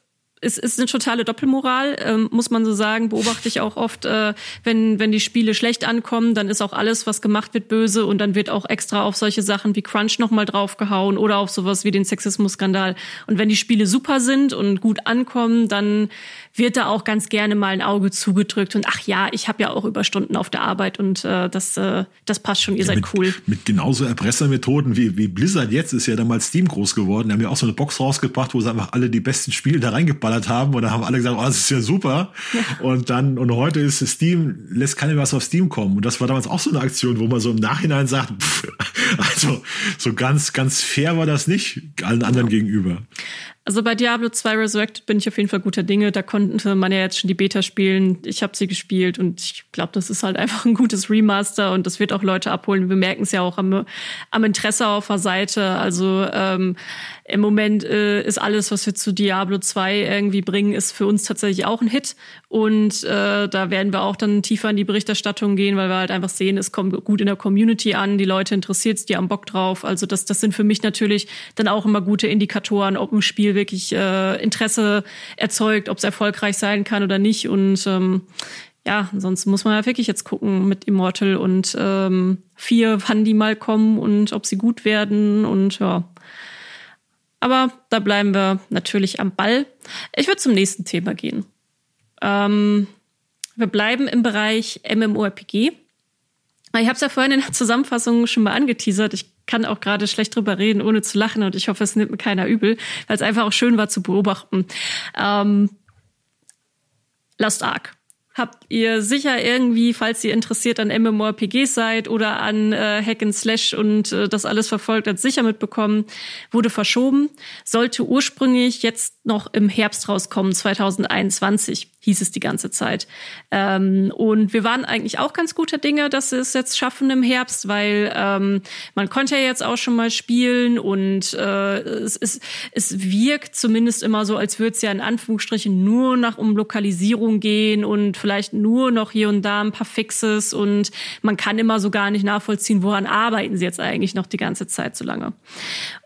es ist eine totale Doppelmoral, ähm, muss man so sagen. Beobachte ich auch oft, äh, wenn, wenn die Spiele schlecht ankommen, dann ist auch alles, was gemacht wird, böse und dann wird auch extra auf solche Sachen wie Crunch nochmal draufgehauen oder auf sowas wie den Sexismus-Skandal. Und wenn die Spiele super sind und gut ankommen, dann wird da auch ganz gerne mal ein Auge zugedrückt und ach ja, ich habe ja auch Überstunden auf der Arbeit und äh, das, äh, das passt schon, ihr ja, seid mit, cool. Mit genauso Erpressermethoden wie, wie Blizzard jetzt ist ja damals Steam groß geworden. Die haben ja auch so eine Box rausgebracht, wo sie einfach alle die besten Spiele da reingeballert haben und da haben alle gesagt, oh, das ist ja super. Ja. Und dann, und heute ist Steam, lässt keiner was auf Steam kommen. Und das war damals auch so eine Aktion, wo man so im Nachhinein sagt, pff, also so ganz, ganz fair war das nicht allen anderen ja. gegenüber. Also bei Diablo 2 Resurrected bin ich auf jeden Fall guter Dinge. Da konnte man ja jetzt schon die Beta spielen. Ich habe sie gespielt und ich glaube, das ist halt einfach ein gutes Remaster und das wird auch Leute abholen. Wir merken es ja auch am, am Interesse auf der Seite. Also ähm, im Moment äh, ist alles, was wir zu Diablo 2 irgendwie bringen, ist für uns tatsächlich auch ein Hit. Und äh, da werden wir auch dann tiefer in die Berichterstattung gehen, weil wir halt einfach sehen, es kommt gut in der Community an, die Leute interessiert es, die haben Bock drauf. Also das, das sind für mich natürlich dann auch immer gute Indikatoren, ob ein Spiel wirklich äh, Interesse erzeugt, ob es erfolgreich sein kann oder nicht. Und ähm, ja, ansonsten muss man ja wirklich jetzt gucken mit Immortal und ähm, vier, wann die mal kommen und ob sie gut werden und ja. Aber da bleiben wir natürlich am Ball. Ich würde zum nächsten Thema gehen. Ähm, wir bleiben im Bereich MMORPG. Ich habe es ja vorhin in der Zusammenfassung schon mal angeteasert. Ich kann auch gerade schlecht drüber reden, ohne zu lachen. Und ich hoffe, es nimmt mir keiner übel, weil es einfach auch schön war zu beobachten. Ähm, Lost Ark habt ihr sicher irgendwie, falls ihr interessiert an MMORPGs seid oder an äh, Hack and Slash und äh, das alles verfolgt habt, sicher mitbekommen, wurde verschoben, sollte ursprünglich jetzt noch im Herbst rauskommen, 2021 hieß es die ganze Zeit. Ähm, und wir waren eigentlich auch ganz guter Dinge, dass sie es jetzt schaffen im Herbst, weil ähm, man konnte ja jetzt auch schon mal spielen und äh, es, es, es wirkt zumindest immer so, als würde es ja in Anführungsstrichen nur nach um Lokalisierung gehen und vielleicht nur noch hier und da ein paar Fixes und man kann immer so gar nicht nachvollziehen, woran arbeiten sie jetzt eigentlich noch die ganze Zeit so lange.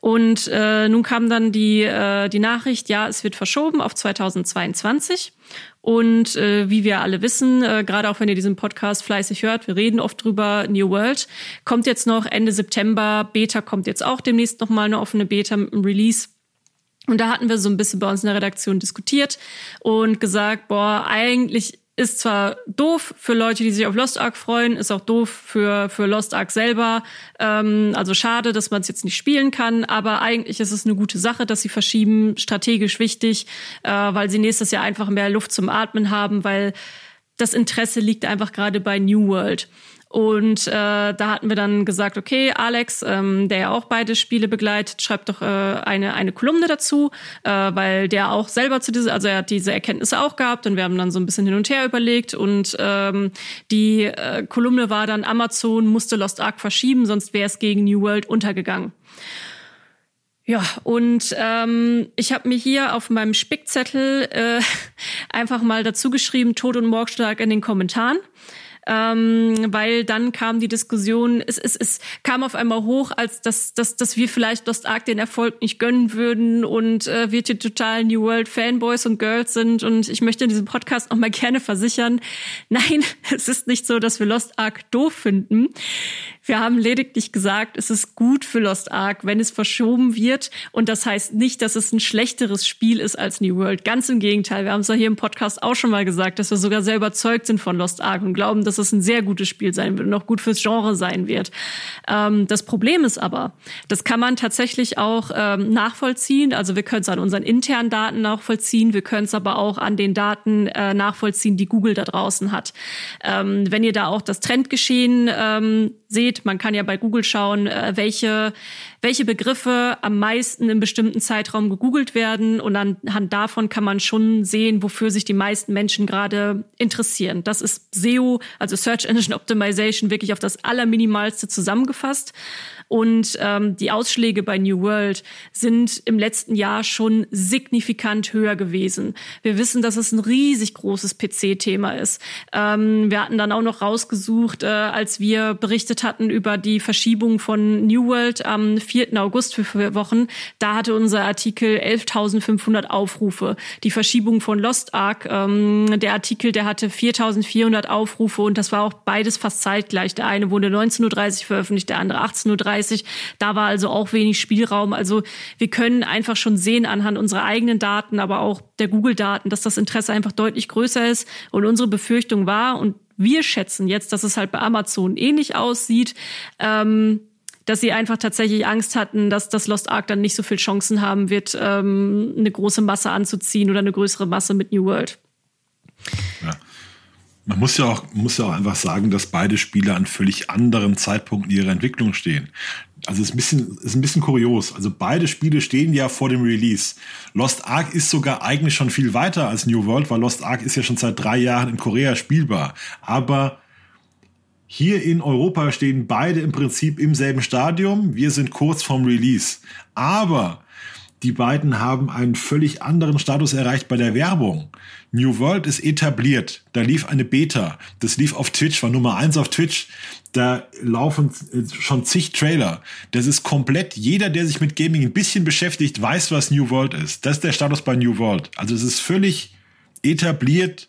Und äh, nun kam dann die, äh, die Nachricht, ja, es wird verschoben auf 2022. Und äh, wie wir alle wissen, äh, gerade auch wenn ihr diesen Podcast fleißig hört, wir reden oft drüber, New World kommt jetzt noch Ende September, Beta kommt jetzt auch demnächst nochmal eine offene Beta mit einem Release. Und da hatten wir so ein bisschen bei uns in der Redaktion diskutiert und gesagt, boah, eigentlich ist zwar doof für Leute, die sich auf Lost Ark freuen, ist auch doof für, für Lost Ark selber. Ähm, also schade, dass man es jetzt nicht spielen kann, aber eigentlich ist es eine gute Sache, dass sie verschieben, strategisch wichtig, äh, weil sie nächstes Jahr einfach mehr Luft zum Atmen haben, weil das Interesse liegt einfach gerade bei New World. Und äh, da hatten wir dann gesagt, okay, Alex, ähm, der ja auch beide Spiele begleitet, schreibt doch äh, eine, eine Kolumne dazu, äh, weil der auch selber zu dieser, also er hat diese Erkenntnisse auch gehabt und wir haben dann so ein bisschen hin und her überlegt und ähm, die äh, Kolumne war dann, Amazon musste Lost Ark verschieben, sonst wäre es gegen New World untergegangen. Ja, und ähm, ich habe mir hier auf meinem Spickzettel äh, einfach mal dazu geschrieben, Tod und Morgstark in den Kommentaren ähm, weil dann kam die Diskussion, es, es, es kam auf einmal hoch, als dass, dass, dass wir vielleicht Lost Ark den Erfolg nicht gönnen würden und äh, wir total New World Fanboys und Girls sind und ich möchte in diesem Podcast auch mal gerne versichern, nein, es ist nicht so, dass wir Lost Ark doof finden. Wir haben lediglich gesagt, es ist gut für Lost Ark, wenn es verschoben wird. Und das heißt nicht, dass es ein schlechteres Spiel ist als New World. Ganz im Gegenteil. Wir haben es ja hier im Podcast auch schon mal gesagt, dass wir sogar sehr überzeugt sind von Lost Ark und glauben, dass es ein sehr gutes Spiel sein wird und auch gut fürs Genre sein wird. Ähm, das Problem ist aber, das kann man tatsächlich auch ähm, nachvollziehen. Also wir können es an unseren internen Daten nachvollziehen. Wir können es aber auch an den Daten äh, nachvollziehen, die Google da draußen hat. Ähm, wenn ihr da auch das Trendgeschehen ähm, seht, man kann ja bei Google schauen, äh, welche, welche Begriffe am meisten im bestimmten Zeitraum gegoogelt werden. Und anhand davon kann man schon sehen, wofür sich die meisten Menschen gerade interessieren. Das ist SEO, also Search Engine Optimization, wirklich auf das Allerminimalste zusammengefasst. Und ähm, die Ausschläge bei New World sind im letzten Jahr schon signifikant höher gewesen. Wir wissen, dass es ein riesig großes PC-Thema ist. Ähm, wir hatten dann auch noch rausgesucht, äh, als wir berichtet hatten über die Verschiebung von New World am 4. August für vier Wochen. Da hatte unser Artikel 11.500 Aufrufe. Die Verschiebung von Lost Ark, ähm, der Artikel, der hatte 4.400 Aufrufe und das war auch beides fast zeitgleich. Der eine wurde 19.30 Uhr veröffentlicht, der andere 18.30 Uhr. 35. Da war also auch wenig Spielraum. Also wir können einfach schon sehen anhand unserer eigenen Daten, aber auch der Google-Daten, dass das Interesse einfach deutlich größer ist. Und unsere Befürchtung war, und wir schätzen jetzt, dass es halt bei Amazon ähnlich aussieht, ähm, dass sie einfach tatsächlich Angst hatten, dass das Lost Ark dann nicht so viel Chancen haben wird, ähm, eine große Masse anzuziehen oder eine größere Masse mit New World. Ja. Man muss ja auch, muss ja auch einfach sagen, dass beide Spiele an völlig anderen Zeitpunkten ihrer Entwicklung stehen. Also es ist ein bisschen, ist ein bisschen kurios. Also beide Spiele stehen ja vor dem Release. Lost Ark ist sogar eigentlich schon viel weiter als New World, weil Lost Ark ist ja schon seit drei Jahren in Korea spielbar. Aber hier in Europa stehen beide im Prinzip im selben Stadium. Wir sind kurz vorm Release. Aber die beiden haben einen völlig anderen Status erreicht bei der Werbung. New World ist etabliert. Da lief eine Beta. Das lief auf Twitch, war Nummer eins auf Twitch. Da laufen schon zig Trailer. Das ist komplett, jeder, der sich mit Gaming ein bisschen beschäftigt, weiß, was New World ist. Das ist der Status bei New World. Also es ist völlig etabliert,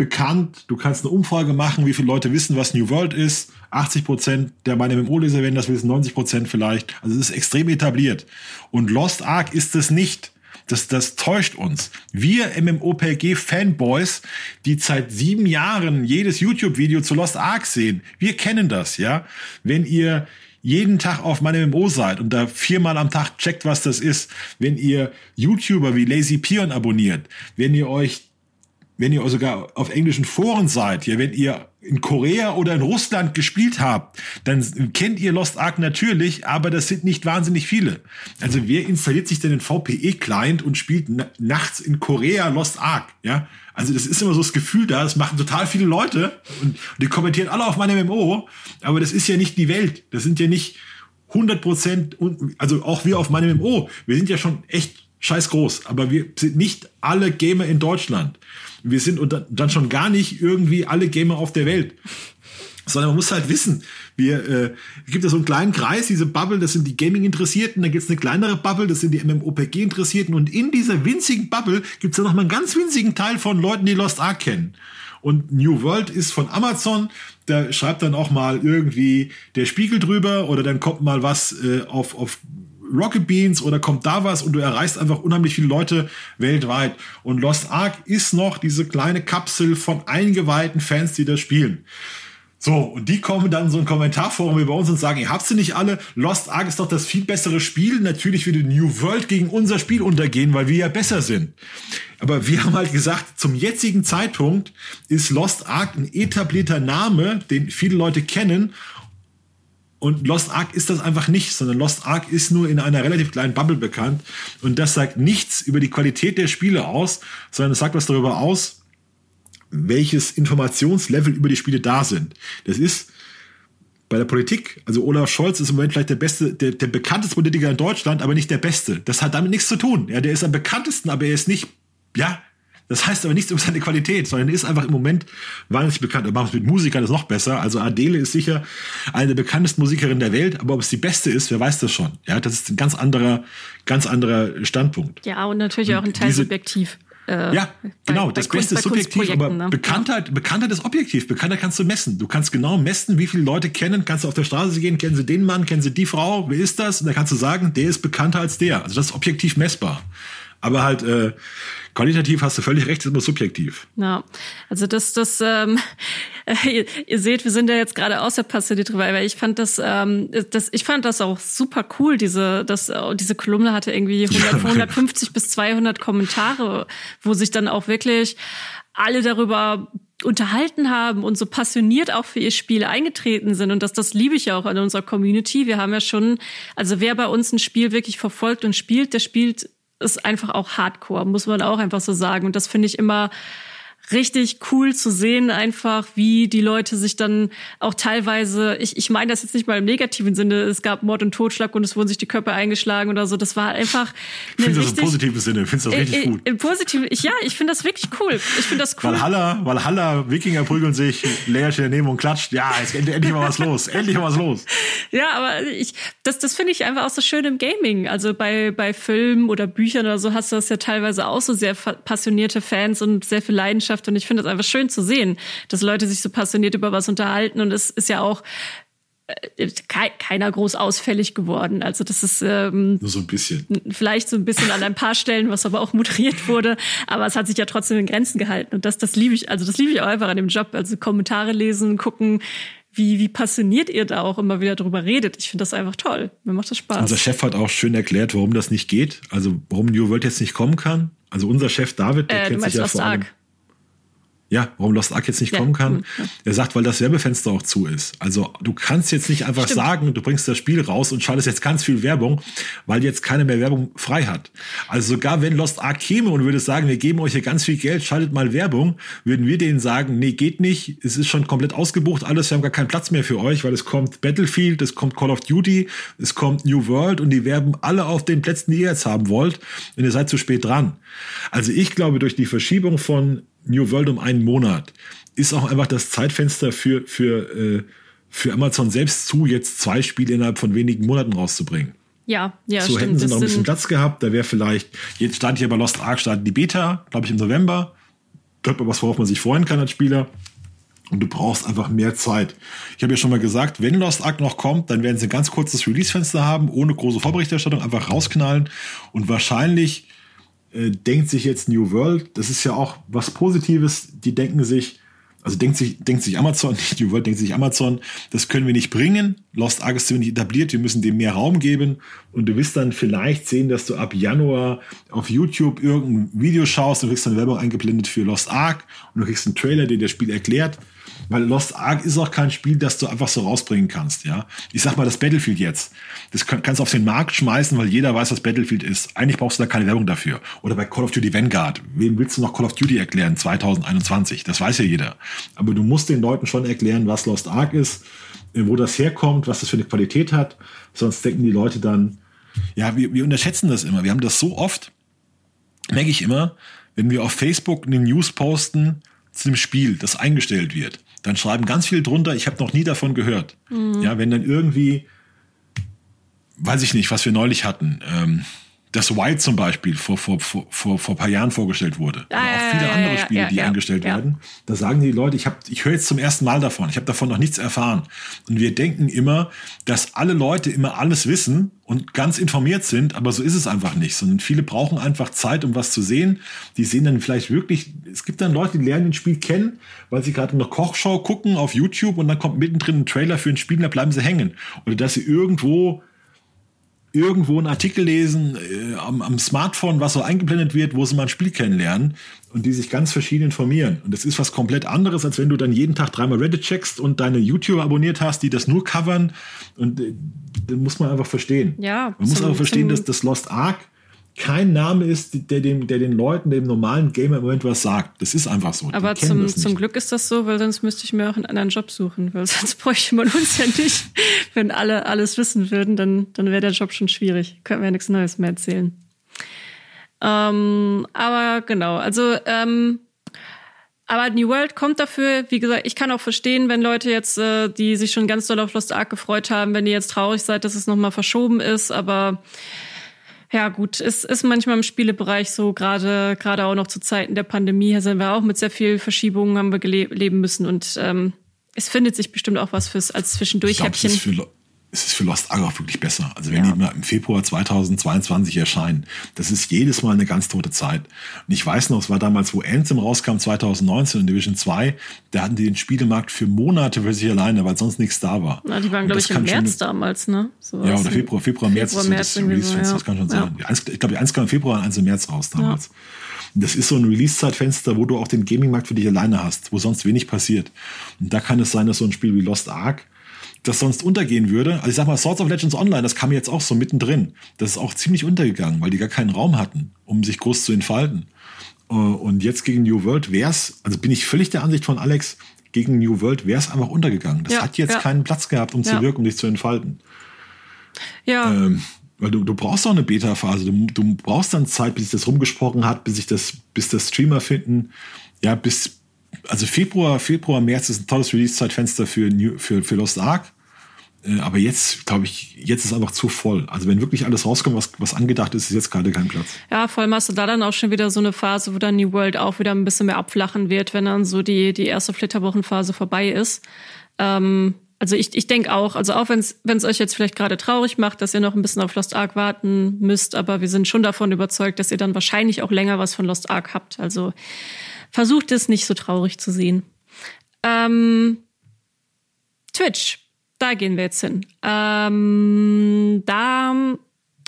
bekannt. Du kannst eine Umfrage machen, wie viele Leute wissen, was New World ist. 80 Prozent der meine MMO-Leser werden das wissen, 90 Prozent vielleicht. Also es ist extrem etabliert. Und Lost Ark ist es nicht. Das, das täuscht uns. Wir MMOPG-Fanboys, die seit sieben Jahren jedes YouTube-Video zu Lost Ark sehen, wir kennen das, ja. Wenn ihr jeden Tag auf meinem MMO seid und da viermal am Tag checkt, was das ist, wenn ihr YouTuber wie Lazy Pion abonniert, wenn ihr euch wenn ihr sogar auf englischen Foren seid, ja, wenn ihr in Korea oder in Russland gespielt habt, dann kennt ihr Lost Ark natürlich, aber das sind nicht wahnsinnig viele. Also wer installiert sich denn den VPE-Client und spielt nachts in Korea Lost Ark, ja? Also das ist immer so das Gefühl da, das machen total viele Leute und die kommentieren alle auf meinem MMO, aber das ist ja nicht die Welt. Das sind ja nicht 100 Prozent, also auch wir auf meinem MMO, wir sind ja schon echt scheiß groß, aber wir sind nicht alle Gamer in Deutschland. Wir sind und dann schon gar nicht irgendwie alle Gamer auf der Welt. Sondern man muss halt wissen, wir äh, gibt es so einen kleinen Kreis, diese Bubble, das sind die Gaming-Interessierten, dann gibt es eine kleinere Bubble, das sind die MMOPG-Interessierten und in dieser winzigen Bubble gibt es dann nochmal einen ganz winzigen Teil von Leuten, die Lost Ark kennen. Und New World ist von Amazon, da schreibt dann auch mal irgendwie der Spiegel drüber oder dann kommt mal was äh, auf, auf Rocket Beans oder kommt da was und du erreichst einfach unheimlich viele Leute weltweit. Und Lost Ark ist noch diese kleine Kapsel von eingeweihten Fans, die das spielen. So, und die kommen dann so ein Kommentarforum bei uns und sagen, ihr habt sie nicht alle, Lost Ark ist doch das viel bessere Spiel. Natürlich würde New World gegen unser Spiel untergehen, weil wir ja besser sind. Aber wir haben halt gesagt, zum jetzigen Zeitpunkt ist Lost Ark ein etablierter Name, den viele Leute kennen. Und Lost Ark ist das einfach nicht, sondern Lost Ark ist nur in einer relativ kleinen Bubble bekannt. Und das sagt nichts über die Qualität der Spiele aus, sondern es sagt was darüber aus, welches Informationslevel über die Spiele da sind. Das ist bei der Politik, also Olaf Scholz ist im Moment vielleicht der beste, der, der bekannteste Politiker in Deutschland, aber nicht der beste. Das hat damit nichts zu tun. Ja, der ist am bekanntesten, aber er ist nicht, ja, das heißt aber nichts über seine Qualität, sondern er ist einfach im Moment wahnsinnig bekannt. Er macht es mit Musikern ist noch besser. Also Adele ist sicher eine der bekanntesten Musikerinnen der Welt, aber ob es die beste ist, wer weiß das schon. Ja, das ist ein ganz anderer, ganz anderer Standpunkt. Ja, und natürlich auch ein Teil diese, subjektiv. Äh, ja, genau. Bei, das bei Beste ist subjektiv, aber ne? Bekanntheit, Bekanntheit ist objektiv. Bekanntheit kannst du messen. Du kannst genau messen, wie viele Leute kennen. Kannst du auf der Straße gehen, kennen sie den Mann, kennen sie die Frau, wer ist das? Und dann kannst du sagen, der ist bekannter als der. Also das ist objektiv messbar. Aber halt äh, qualitativ hast du völlig recht, ist immer subjektiv. Ja, also das, das, ähm, ihr, ihr seht, wir sind ja jetzt gerade aus der passiert drüber, weil ich fand das, ähm, das, ich fand das auch super cool. Diese, das, diese Kolumne hatte irgendwie 100, 150 bis 200 Kommentare, wo sich dann auch wirklich alle darüber unterhalten haben und so passioniert auch für ihr Spiel eingetreten sind. Und das, das liebe ich ja auch an unserer Community. Wir haben ja schon, also wer bei uns ein Spiel wirklich verfolgt und spielt, der spielt ist einfach auch Hardcore, muss man auch einfach so sagen. Und das finde ich immer richtig cool zu sehen, einfach wie die Leute sich dann auch teilweise, ich, ich meine das jetzt nicht mal im negativen Sinne, es gab Mord und Totschlag und es wurden sich die Körper eingeschlagen oder so. Das war einfach. Ich finde das im positiven Sinne, findest das richtig äh, gut. Im positiven, ich, ja, ich finde das wirklich cool. Ich finde das cool. Valhalla, Valhalla, Wikinger prügeln sich, Leia steht daneben und klatscht. Ja, jetzt endlich, endlich mal was los. endlich mal was los. Ja, aber ich, das, das finde ich einfach auch so schön im Gaming. Also bei, bei Filmen oder Büchern oder so hast du das ja teilweise auch so sehr passionierte Fans und sehr viel Leidenschaft Leidenschaft und ich finde es einfach schön zu sehen, dass Leute sich so passioniert über was unterhalten und es ist ja auch äh, keiner groß ausfällig geworden. Also das ist ähm, nur so ein bisschen. Vielleicht so ein bisschen an ein paar Stellen, was aber auch moderiert wurde, aber es hat sich ja trotzdem in Grenzen gehalten und das das liebe ich, also das liebe ich auch einfach an dem Job, also Kommentare lesen, gucken, wie, wie passioniert ihr da auch immer wieder drüber redet. Ich finde das einfach toll. Mir macht das Spaß. Unser Chef hat auch schön erklärt, warum das nicht geht. Also warum New World jetzt nicht kommen kann. Also unser Chef David, der äh, kennt sich ja vor allem. Ja, warum Lost Ark jetzt nicht ja, kommen kann. Cool, Er sagt, weil das Werbefenster auch zu ist. Also du kannst jetzt nicht einfach Stimmt. sagen, du bringst das Spiel raus und schaltest jetzt ganz viel Werbung, weil jetzt keiner mehr Werbung frei hat. Also sogar wenn Lost Ark käme und würde sagen, wir geben euch hier ganz viel Geld, schaltet mal Werbung, würden wir denen sagen, nee, geht nicht, es ist schon komplett ausgebucht, alles, wir haben gar keinen Platz mehr für euch, weil es kommt Battlefield, es kommt Call of Duty, es kommt New World und die werben alle auf den Plätzen, die ihr jetzt haben wollt und ihr seid zu spät dran. Also ich glaube, durch die Verschiebung von New World um einen Monat ist auch einfach das Zeitfenster für, für, äh, für Amazon selbst zu, jetzt zwei Spiele innerhalb von wenigen Monaten rauszubringen. Ja, ja, So stimmt, hätten sie noch ein bisschen Platz gehabt. Da wäre vielleicht, jetzt startet hier bei Lost Ark startet die Beta, glaube ich, im November. Das was, worauf man sich freuen kann als Spieler. Und du brauchst einfach mehr Zeit. Ich habe ja schon mal gesagt, wenn Lost Ark noch kommt, dann werden sie ein ganz kurzes Release-Fenster haben, ohne große Vorberichterstattung, einfach rausknallen. Und wahrscheinlich äh, denkt sich jetzt New World, das ist ja auch was Positives, die denken sich, also denkt sich, denkt sich Amazon, nicht New World, denkt sich Amazon, das können wir nicht bringen, Lost Ark ist ziemlich etabliert, wir müssen dem mehr Raum geben und du wirst dann vielleicht sehen, dass du ab Januar auf YouTube irgendein Video schaust und kriegst dann Werbung eingeblendet für Lost Ark und du kriegst einen Trailer, der das Spiel erklärt weil Lost Ark ist auch kein Spiel, das du einfach so rausbringen kannst, ja. Ich sag mal, das Battlefield jetzt. Das kannst du auf den Markt schmeißen, weil jeder weiß, was Battlefield ist. Eigentlich brauchst du da keine Werbung dafür. Oder bei Call of Duty Vanguard. Wem willst du noch Call of Duty erklären? 2021. Das weiß ja jeder. Aber du musst den Leuten schon erklären, was Lost Ark ist, äh, wo das herkommt, was das für eine Qualität hat. Sonst denken die Leute dann, ja, wir, wir unterschätzen das immer. Wir haben das so oft, merke ich immer, wenn wir auf Facebook eine News posten zu einem Spiel, das eingestellt wird dann schreiben ganz viel drunter, ich habe noch nie davon gehört. Mhm. Ja, wenn dann irgendwie, weiß ich nicht, was wir neulich hatten, ähm, das White zum Beispiel vor, vor, vor, vor, vor paar Jahren vorgestellt wurde. Ah, oder auch viele andere Spiele, ja, die ja, eingestellt ja. werden. Da sagen die Leute, ich, hab, ich höre jetzt zum ersten Mal davon, ich habe davon noch nichts erfahren. Und wir denken immer, dass alle Leute immer alles wissen und ganz informiert sind, aber so ist es einfach nicht, sondern viele brauchen einfach Zeit, um was zu sehen. Die sehen dann vielleicht wirklich, es gibt dann Leute, die lernen ein Spiel kennen, weil sie gerade eine Kochshow gucken auf YouTube und dann kommt mittendrin ein Trailer für ein Spiel, da bleiben sie hängen. Oder dass sie irgendwo irgendwo einen Artikel lesen, äh, am, am, Smartphone, was so eingeblendet wird, wo sie mal ein Spiel kennenlernen und die sich ganz verschieden informieren. Und das ist was komplett anderes, als wenn du dann jeden Tag dreimal Reddit checkst und deine YouTuber abonniert hast, die das nur covern. Und äh, das muss man einfach verstehen. Ja. Man muss aber verstehen, dass das Lost Ark kein Name ist, der, dem, der den Leuten, dem normalen Gamer im Moment was sagt. Das ist einfach so. Aber zum, zum Glück ist das so, weil sonst müsste ich mir auch einen anderen Job suchen, weil sonst bräuchte man uns ja nicht. Wenn alle alles wissen würden, dann, dann wäre der Job schon schwierig. Könnten wir ja nichts Neues mehr erzählen. Ähm, aber genau, also ähm, aber New World kommt dafür, wie gesagt, ich kann auch verstehen, wenn Leute jetzt, äh, die sich schon ganz doll auf Lost Ark gefreut haben, wenn ihr jetzt traurig seid, dass es nochmal verschoben ist, aber ja, gut, es ist manchmal im Spielebereich so, gerade gerade auch noch zu Zeiten der Pandemie sind wir auch mit sehr viel Verschiebungen haben wir leben müssen und ähm, es findet sich bestimmt auch was fürs als Zwischendurch-Häppchen es ist für Lost Ark auch wirklich besser. Also wenn ja. die mal im Februar 2022 erscheinen, das ist jedes Mal eine ganz tote Zeit. Und ich weiß noch, es war damals, wo Anthem rauskam, 2019 in Division 2, da hatten die den Spielemarkt für Monate für sich alleine, weil sonst nichts da war. Na, die waren, glaube ich, im März damals, ne? So ja, oder Februar, Februar, März. Februar, März so das, Release so, ja. das kann schon sein. Ja. Ich glaube, eins kam im Februar und eins im März raus damals. Das ist so ein Release-Zeitfenster, wo du auch den Gaming-Markt für dich alleine hast, wo sonst wenig passiert. Und da kann es sein, dass so ein Spiel wie Lost Ark das sonst untergehen würde. Also ich sag mal, Swords of Legends Online, das kam jetzt auch so mittendrin. Das ist auch ziemlich untergegangen, weil die gar keinen Raum hatten, um sich groß zu entfalten. Äh, und jetzt gegen New World wäre es, also bin ich völlig der Ansicht von Alex, gegen New World wäre es einfach untergegangen. Das ja, hat jetzt ja. keinen Platz gehabt, um ja. zu wirken, um sich zu entfalten. Ja. Ähm, weil du, du brauchst auch eine Beta-Phase. Du, du brauchst dann Zeit, bis sich das rumgesprochen hat, bis sich das, bis das Streamer finden. Ja, bis, also Februar, Februar, März ist ein tolles Release-Zeitfenster für, für, für Lost Ark. Äh, aber jetzt, glaube ich, jetzt ist einfach zu voll. Also wenn wirklich alles rauskommt, was, was angedacht ist, ist jetzt gerade kein Platz. Ja, vor allem hast du da dann auch schon wieder so eine Phase, wo dann New World auch wieder ein bisschen mehr abflachen wird, wenn dann so die, die erste Flitterwochenphase vorbei ist. Ähm, also ich, ich denke auch, also auch wenn es euch jetzt vielleicht gerade traurig macht, dass ihr noch ein bisschen auf Lost Ark warten müsst, aber wir sind schon davon überzeugt, dass ihr dann wahrscheinlich auch länger was von Lost Ark habt. Also versucht es nicht so traurig zu sehen. Ähm, Twitch, da gehen wir jetzt hin. Ähm, da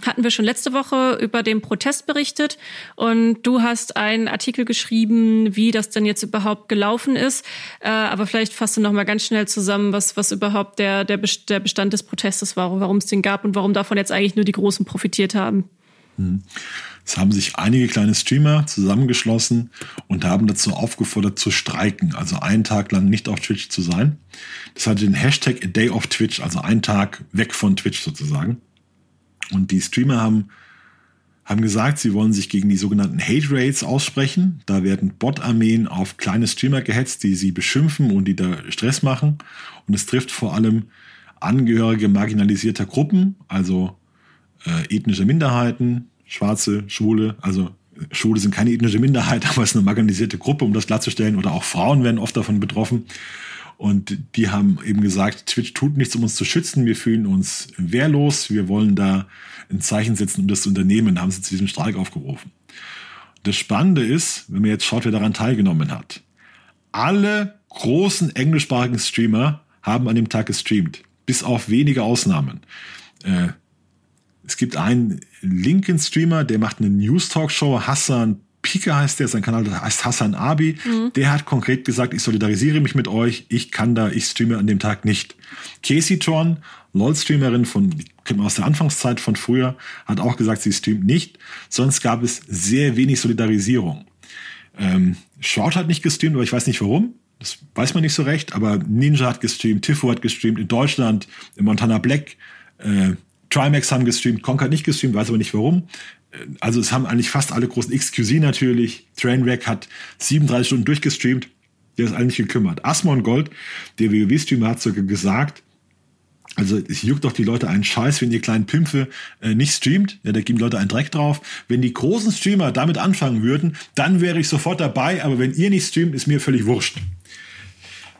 hatten wir schon letzte Woche über den Protest berichtet und du hast einen Artikel geschrieben, wie das denn jetzt überhaupt gelaufen ist. Äh, aber vielleicht fasst du noch mal ganz schnell zusammen, was, was überhaupt der, der, der Bestand des Protestes war, warum es den gab und warum davon jetzt eigentlich nur die Großen profitiert haben. Hm. Es haben sich einige kleine Streamer zusammengeschlossen und haben dazu aufgefordert zu streiken, also einen Tag lang nicht auf Twitch zu sein. Das hatte den Hashtag A Day of Twitch, also einen Tag weg von Twitch sozusagen. Und die Streamer haben, haben gesagt, sie wollen sich gegen die sogenannten Hate Raids aussprechen. Da werden Bot-Armeen auf kleine Streamer gehetzt, die sie beschimpfen und die da Stress machen. Und es trifft vor allem Angehörige marginalisierter Gruppen, also äh, ethnische Minderheiten, Schwarze, Schwule, also Schwule sind keine ethnische Minderheit, aber es ist eine marginalisierte Gruppe, um das klarzustellen, oder auch Frauen werden oft davon betroffen. Und die haben eben gesagt, Twitch tut nichts, um uns zu schützen. Wir fühlen uns wehrlos. Wir wollen da ein Zeichen setzen, um das zu unternehmen. Haben sie zu diesem Streik aufgerufen. Das Spannende ist, wenn man jetzt schaut, wer daran teilgenommen hat. Alle großen englischsprachigen Streamer haben an dem Tag gestreamt. Bis auf wenige Ausnahmen. Äh, es gibt einen linken Streamer, der macht eine News-Talk-Show, Hassan Pika heißt der, sein Kanal heißt Hassan Abi. Mhm. Der hat konkret gesagt, ich solidarisiere mich mit euch, ich kann da, ich streame an dem Tag nicht. Casey Tron, LOL-Streamerin von, aus der Anfangszeit von früher, hat auch gesagt, sie streamt nicht. Sonst gab es sehr wenig Solidarisierung. Ähm, Shroud hat nicht gestreamt, aber ich weiß nicht warum. Das weiß man nicht so recht, aber Ninja hat gestreamt, Tifo hat gestreamt in Deutschland, in Montana Black, äh, Trimax haben gestreamt, Conk hat nicht gestreamt, weiß aber nicht warum. Also es haben eigentlich fast alle großen XQC natürlich. Trainwreck hat 37 Stunden durchgestreamt. Der ist eigentlich gekümmert. Asmon Gold, der WoW-Streamer, hat sogar gesagt, also es juckt doch die Leute einen Scheiß, wenn ihr kleinen Pimpfe äh, nicht streamt. Ja, da geben Leute einen Dreck drauf. Wenn die großen Streamer damit anfangen würden, dann wäre ich sofort dabei. Aber wenn ihr nicht streamt, ist mir völlig wurscht.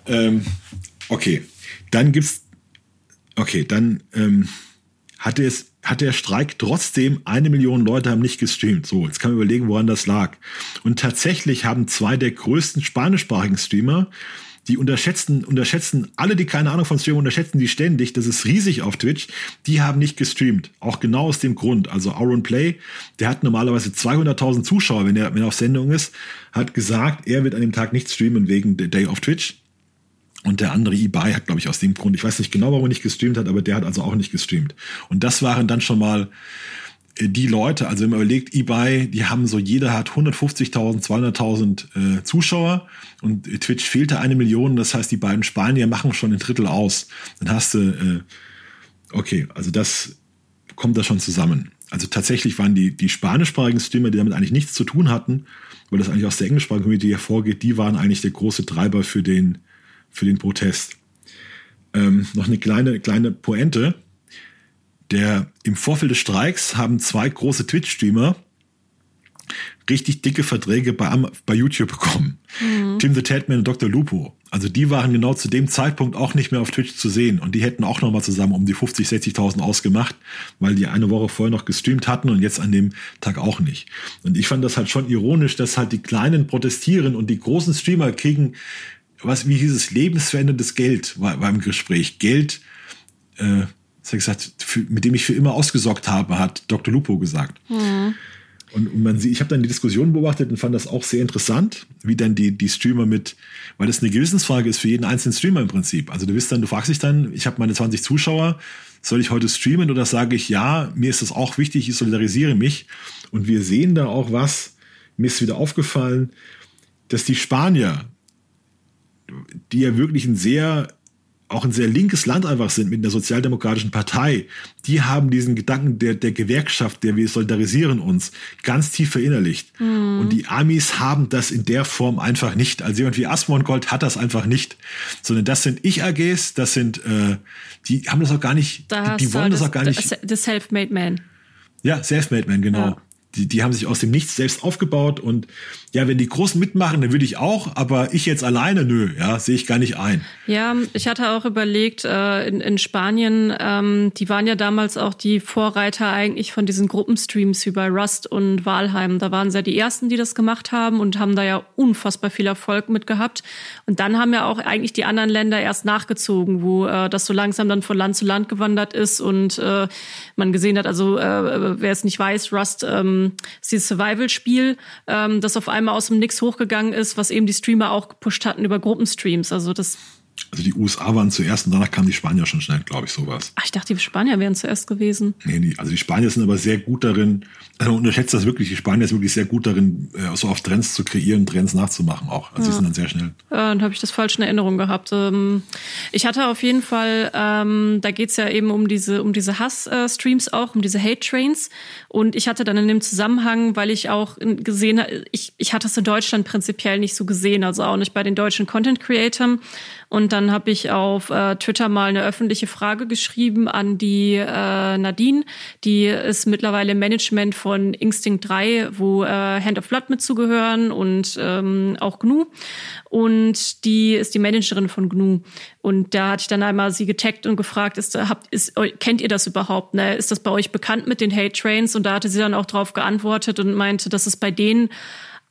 Ähm, okay, dann gibt's. Okay, dann ähm, hatte es hat der Streik trotzdem eine Million Leute haben nicht gestreamt. So, jetzt kann man überlegen, woran das lag. Und tatsächlich haben zwei der größten spanischsprachigen Streamer die unterschätzen, unterschätzen, alle, die keine Ahnung von Streaming unterschätzen die ständig, das ist riesig auf Twitch, die haben nicht gestreamt. Auch genau aus dem Grund. Also Aaron Play, der hat normalerweise 200.000 Zuschauer, wenn er, wenn er auf Sendung ist, hat gesagt, er wird an dem Tag nicht streamen wegen der Day of Twitch. Und der andere eBay hat, glaube ich, aus dem Grund, ich weiß nicht genau, warum er nicht gestreamt hat, aber der hat also auch nicht gestreamt. Und das waren dann schon mal äh, die Leute, also wenn man überlegt, eBay, die haben so, jeder hat 150.000, 200.000 äh, Zuschauer und Twitch fehlte eine Million, das heißt, die beiden Spanier machen schon ein Drittel aus. Dann hast du, äh, okay, also das kommt da schon zusammen. Also tatsächlich waren die, die spanischsprachigen Streamer, die damit eigentlich nichts zu tun hatten, weil das eigentlich aus der englischsprachigen Community hervorgeht, die waren eigentlich der große Treiber für den, für den Protest. Ähm, noch eine kleine, kleine Pointe der im Vorfeld des Streiks haben zwei große Twitch-Streamer richtig dicke Verträge bei, bei YouTube bekommen. Mhm. Tim the Tatman und Dr. Lupo. Also die waren genau zu dem Zeitpunkt auch nicht mehr auf Twitch zu sehen und die hätten auch nochmal zusammen um die 50, 60.000 ausgemacht, weil die eine Woche vorher noch gestreamt hatten und jetzt an dem Tag auch nicht. Und ich fand das halt schon ironisch, dass halt die Kleinen protestieren und die großen Streamer kriegen, was wie dieses lebensveränderndes Geld war, war im Gespräch. Geld, äh, das hat gesagt, für, mit dem ich für immer ausgesorgt habe, hat Dr. Lupo gesagt. Mhm. Und, und man sieht, ich habe dann die Diskussion beobachtet und fand das auch sehr interessant, wie dann die, die Streamer mit, weil das eine Gewissensfrage ist für jeden einzelnen Streamer im Prinzip. Also du bist dann, du fragst dich dann, ich habe meine 20 Zuschauer, soll ich heute streamen oder sage ich, ja, mir ist das auch wichtig, ich solidarisiere mich. Und wir sehen da auch was, mir ist wieder aufgefallen, dass die Spanier, die ja wirklich ein sehr auch ein sehr linkes Land einfach sind mit der sozialdemokratischen Partei, die haben diesen Gedanken der, der Gewerkschaft, der wir solidarisieren uns, ganz tief verinnerlicht. Mhm. Und die Amis haben das in der Form einfach nicht. Also jemand wie Asmongold hat das einfach nicht. Sondern das sind Ich-AGs, das sind, äh, die haben das auch gar nicht, da die, die wollen das, das, auch gar nicht. The Self-Made Man. Ja, Self-Made Man, genau. Ja die, die haben sich aus dem Nichts selbst aufgebaut und ja, wenn die Großen mitmachen, dann würde ich auch, aber ich jetzt alleine, nö, ja, sehe ich gar nicht ein. Ja, ich hatte auch überlegt, äh, in, in Spanien, ähm, die waren ja damals auch die Vorreiter eigentlich von diesen Gruppenstreams wie bei Rust und Walheim. Da waren sie ja die ersten, die das gemacht haben und haben da ja unfassbar viel Erfolg mit gehabt. Und dann haben ja auch eigentlich die anderen Länder erst nachgezogen, wo äh, das so langsam dann von Land zu Land gewandert ist und äh, man gesehen hat, also äh, wer es nicht weiß, Rust ähm, ist dieses Survival-Spiel, ähm, das auf einmal aus dem Nix hochgegangen ist, was eben die Streamer auch gepusht hatten über Gruppenstreams. Also das also die USA waren zuerst und danach kamen die Spanier schon schnell, glaube ich, sowas. Ach, ich dachte, die Spanier wären zuerst gewesen. Nee, die, also die Spanier sind aber sehr gut darin, also unterschätzt das wirklich, die Spanier sind wirklich sehr gut darin, äh, so auf Trends zu kreieren, Trends nachzumachen auch. Also ja. die sind dann sehr schnell. Ja, dann habe ich das falsch in Erinnerung gehabt. Ähm, ich hatte auf jeden Fall, ähm, da geht's ja eben um diese, um diese Hass-Streams auch, um diese Hate-Trains. Und ich hatte dann in dem Zusammenhang, weil ich auch gesehen habe, ich, ich hatte es in Deutschland prinzipiell nicht so gesehen, also auch nicht bei den deutschen Content-Creatern. Und dann habe ich auf äh, Twitter mal eine öffentliche Frage geschrieben an die äh, Nadine. Die ist mittlerweile Management von Instinct 3, wo äh, Hand of Blood mit zugehören und ähm, auch GNU. Und die ist die Managerin von GNU. Und da hatte ich dann einmal sie getaggt und gefragt, ist, habt, ist, kennt ihr das überhaupt? Ne? Ist das bei euch bekannt mit den Hate Trains? Und da hatte sie dann auch drauf geantwortet und meinte, dass es bei denen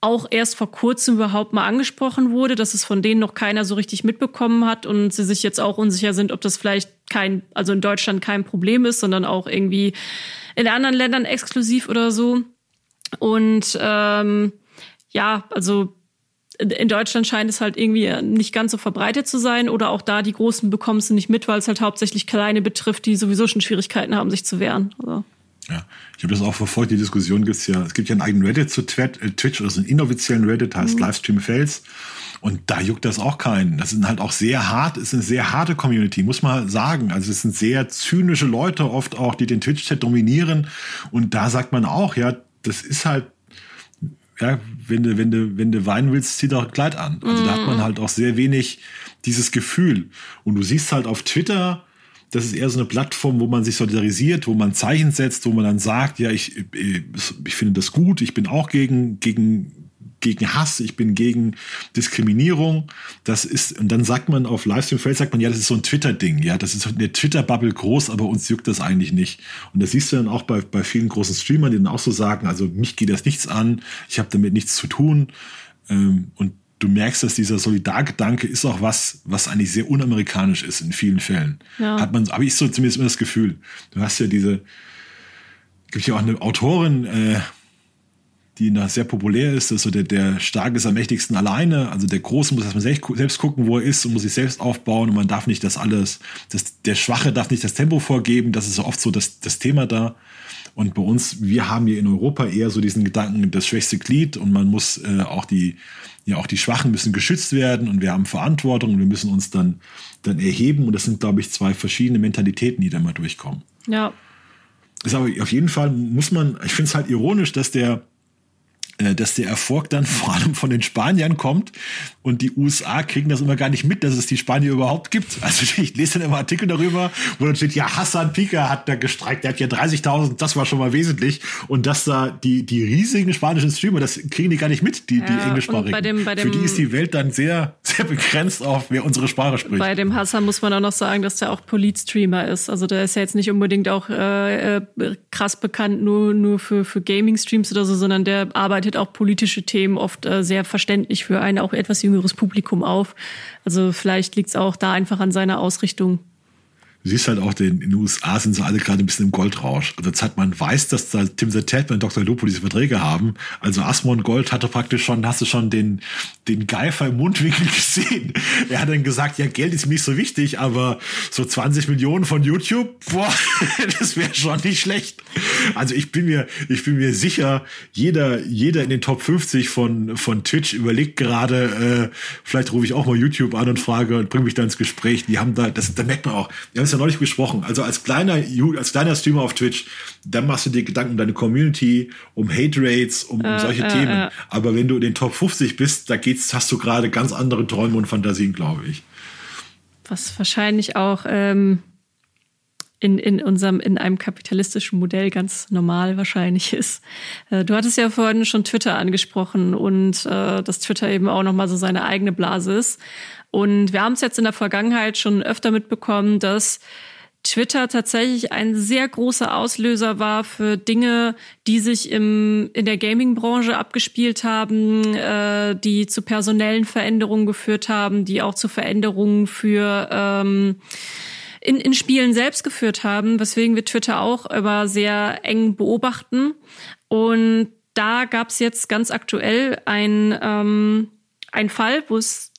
auch erst vor kurzem überhaupt mal angesprochen wurde, dass es von denen noch keiner so richtig mitbekommen hat und sie sich jetzt auch unsicher sind, ob das vielleicht kein, also in Deutschland kein Problem ist, sondern auch irgendwie in anderen Ländern exklusiv oder so. Und ähm, ja, also in Deutschland scheint es halt irgendwie nicht ganz so verbreitet zu sein oder auch da die Großen bekommen es nicht mit, weil es halt hauptsächlich kleine betrifft, die sowieso schon Schwierigkeiten haben, sich zu wehren. Also. Ja, ich habe das auch verfolgt. Die Diskussion gibt's ja. Es gibt ja einen eigenen Reddit zu äh, Twitch, also einen inoffiziellen Reddit, heißt mhm. Livestream Fails. Und da juckt das auch keinen. Das sind halt auch sehr hart, ist eine sehr harte Community, muss man sagen. Also es sind sehr zynische Leute oft auch, die den Twitch-Chat dominieren. Und da sagt man auch, ja, das ist halt, ja, wenn du, wenn du, wenn du weinen willst, zieh doch ein Kleid an. Also mm. da hat man mhm. halt auch sehr wenig dieses Gefühl. Und du siehst halt auf Twitter, das ist eher so eine Plattform, wo man sich solidarisiert, wo man Zeichen setzt, wo man dann sagt, ja, ich, ich finde das gut, ich bin auch gegen, gegen, gegen Hass, ich bin gegen Diskriminierung. Das ist, und dann sagt man auf Livestream Face, sagt man, ja, das ist so ein Twitter-Ding, ja, das ist eine Twitter-Bubble groß, aber uns juckt das eigentlich nicht. Und das siehst du dann auch bei, bei vielen großen Streamern, die dann auch so sagen, also mich geht das nichts an, ich habe damit nichts zu tun. Ähm, und du merkst, dass dieser Solidargedanke ist auch was, was eigentlich sehr unamerikanisch ist in vielen Fällen. Ja. Hat man, aber ich so zumindest immer das Gefühl. Du hast ja diese, gibt ja auch eine Autorin, äh, die da sehr populär ist, dass so der, der Starke ist am mächtigsten alleine, also der Große muss erstmal selbst, selbst gucken, wo er ist und muss sich selbst aufbauen und man darf nicht das alles, das, der Schwache darf nicht das Tempo vorgeben, das ist so oft so das, das Thema da. Und bei uns, wir haben hier in Europa eher so diesen Gedanken, das schwächste Glied und man muss äh, auch die, ja, auch die Schwachen müssen geschützt werden und wir haben Verantwortung und wir müssen uns dann, dann erheben und das sind, glaube ich, zwei verschiedene Mentalitäten, die da mal durchkommen. Ja. Ist aber auf jeden Fall muss man, ich finde es halt ironisch, dass der, dass der Erfolg dann vor allem von den Spaniern kommt und die USA kriegen das immer gar nicht mit, dass es die Spanier überhaupt gibt. Also ich lese dann immer Artikel darüber, wo dann steht, ja, Hassan Pika hat da gestreikt, der hat ja 30.000, das war schon mal wesentlich. Und dass da die, die riesigen spanischen Streamer, das kriegen die gar nicht mit, die, ja, die englischsprachigen. Bei dem, bei dem, Für die ist die Welt dann sehr, sehr begrenzt auf, wer unsere Sprache spricht. Bei dem Hassan muss man auch noch sagen, dass der auch Polit-Streamer ist. Also der ist ja jetzt nicht unbedingt auch äh, äh krass bekannt nur, nur für, für Gaming-Streams oder so, sondern der arbeitet auch politische Themen oft äh, sehr verständlich für ein auch etwas jüngeres Publikum auf. Also vielleicht liegt es auch da einfach an seiner Ausrichtung du siehst halt auch, den, in den USA sind sie alle gerade ein bisschen im Goldrausch. Also Zeit, man weiß, dass da Tim the Tatman und Dr. Lupo diese Verträge haben. Also Asmon Gold hatte praktisch schon, hast du schon den, den Geifer im Mundwinkel gesehen. Er hat dann gesagt, ja, Geld ist mir nicht so wichtig, aber so 20 Millionen von YouTube, boah, das wäre schon nicht schlecht. Also ich bin mir, ich bin mir sicher, jeder, jeder in den Top 50 von, von Twitch überlegt gerade, äh, vielleicht rufe ich auch mal YouTube an und frage und bringe mich da ins Gespräch. Die haben da, das, da merkt man auch, haben es ja neulich besprochen. Also als kleiner, als kleiner Streamer auf Twitch, dann machst du dir Gedanken um deine Community, um Hate Rates, um, um solche äh, Themen. Äh. Aber wenn du in den Top 50 bist, da geht's, hast du gerade ganz andere Träume und Fantasien, glaube ich. Was wahrscheinlich auch ähm, in, in unserem, in einem kapitalistischen Modell ganz normal wahrscheinlich ist. Äh, du hattest ja vorhin schon Twitter angesprochen und äh, dass Twitter eben auch nochmal so seine eigene Blase ist. Und wir haben es jetzt in der Vergangenheit schon öfter mitbekommen, dass Twitter tatsächlich ein sehr großer Auslöser war für Dinge, die sich im, in der Gaming-Branche abgespielt haben, äh, die zu personellen Veränderungen geführt haben, die auch zu Veränderungen für ähm, in, in Spielen selbst geführt haben, weswegen wir Twitter auch immer sehr eng beobachten. Und da gab es jetzt ganz aktuell ein, ähm, ein Fall, wo es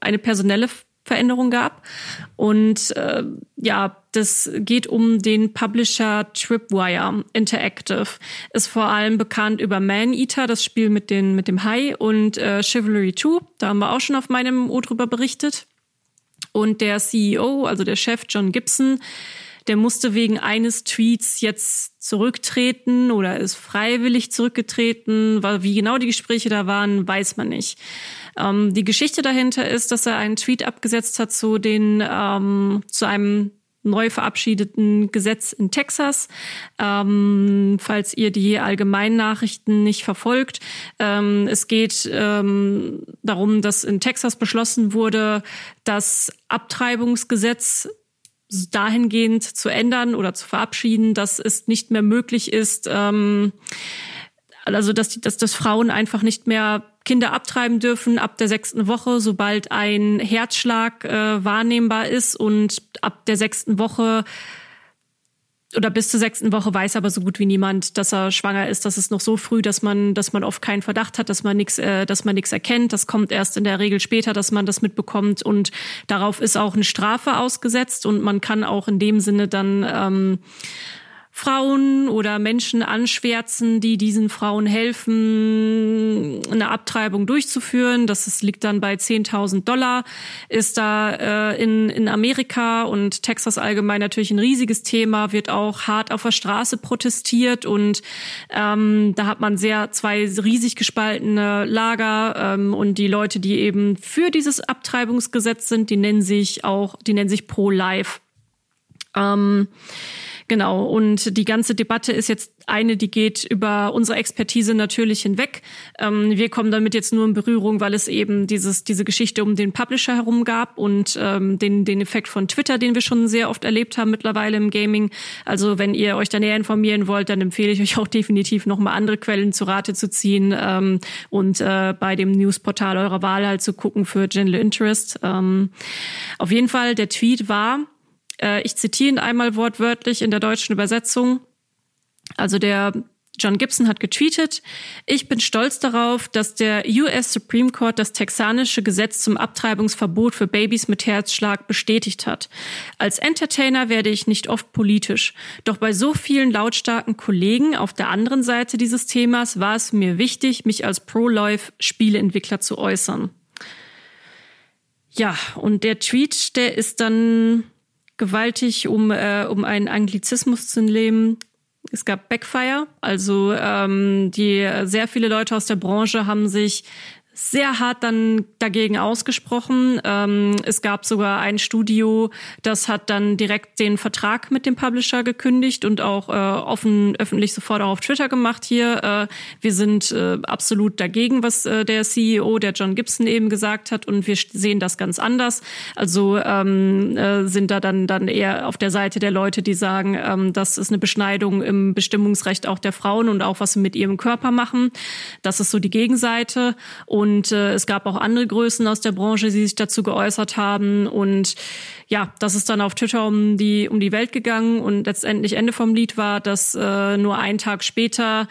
eine personelle Veränderung gab. Und äh, ja, das geht um den Publisher Tripwire Interactive. Ist vor allem bekannt über Man Eater, das Spiel mit, den, mit dem Hai, und äh, Chivalry 2. Da haben wir auch schon auf meinem O drüber berichtet. Und der CEO, also der Chef John Gibson, der musste wegen eines Tweets jetzt zurücktreten oder ist freiwillig zurückgetreten. Wie genau die Gespräche da waren, weiß man nicht. Ähm, die Geschichte dahinter ist, dass er einen Tweet abgesetzt hat zu den ähm, zu einem neu verabschiedeten Gesetz in Texas. Ähm, falls ihr die allgemeinen Nachrichten nicht verfolgt. Ähm, es geht ähm, darum, dass in Texas beschlossen wurde, das Abtreibungsgesetz dahingehend zu ändern oder zu verabschieden, dass es nicht mehr möglich ist, ähm, also dass, die, dass, dass Frauen einfach nicht mehr Kinder abtreiben dürfen ab der sechsten Woche, sobald ein Herzschlag äh, wahrnehmbar ist und ab der sechsten Woche oder bis zur sechsten Woche weiß aber so gut wie niemand, dass er schwanger ist. Das ist noch so früh, dass man, dass man oft keinen Verdacht hat, dass man nichts, äh, dass man nichts erkennt. Das kommt erst in der Regel später, dass man das mitbekommt und darauf ist auch eine Strafe ausgesetzt und man kann auch in dem Sinne dann ähm, Frauen oder Menschen anschwärzen, die diesen Frauen helfen, eine Abtreibung durchzuführen. Das liegt dann bei 10.000 Dollar. Ist da äh, in, in Amerika und Texas allgemein natürlich ein riesiges Thema, wird auch hart auf der Straße protestiert und ähm, da hat man sehr zwei riesig gespaltene Lager ähm, und die Leute, die eben für dieses Abtreibungsgesetz sind, die nennen sich auch, die nennen sich pro-life. Ähm, Genau. Und die ganze Debatte ist jetzt eine, die geht über unsere Expertise natürlich hinweg. Ähm, wir kommen damit jetzt nur in Berührung, weil es eben dieses, diese Geschichte um den Publisher herum gab und ähm, den, den Effekt von Twitter, den wir schon sehr oft erlebt haben mittlerweile im Gaming. Also wenn ihr euch da näher informieren wollt, dann empfehle ich euch auch definitiv nochmal andere Quellen zu Rate zu ziehen ähm, und äh, bei dem Newsportal eurer Wahl halt zu gucken für General Interest. Ähm, auf jeden Fall, der Tweet war, äh, ich zitiere ihn einmal wortwörtlich in der deutschen Übersetzung. Also der John Gibson hat getweetet, ich bin stolz darauf, dass der US Supreme Court das texanische Gesetz zum Abtreibungsverbot für Babys mit Herzschlag bestätigt hat. Als Entertainer werde ich nicht oft politisch, doch bei so vielen lautstarken Kollegen auf der anderen Seite dieses Themas war es mir wichtig, mich als Pro-Life-Spieleentwickler zu äußern. Ja, und der Tweet, der ist dann gewaltig, um, äh, um einen Anglizismus zu nehmen. Es gab Backfire, also ähm, die sehr viele Leute aus der Branche haben sich sehr hart dann dagegen ausgesprochen. Ähm, es gab sogar ein Studio, das hat dann direkt den Vertrag mit dem Publisher gekündigt und auch äh, offen öffentlich sofort auch auf Twitter gemacht hier. Äh, wir sind äh, absolut dagegen, was äh, der CEO, der John Gibson eben gesagt hat und wir sehen das ganz anders. Also ähm, äh, sind da dann dann eher auf der Seite der Leute, die sagen, ähm, das ist eine Beschneidung im Bestimmungsrecht auch der Frauen und auch was sie mit ihrem Körper machen. Das ist so die Gegenseite und und äh, es gab auch andere Größen aus der Branche, die sich dazu geäußert haben. Und ja, das ist dann auf Twitter um die, um die Welt gegangen. Und letztendlich Ende vom Lied war, dass äh, nur einen Tag später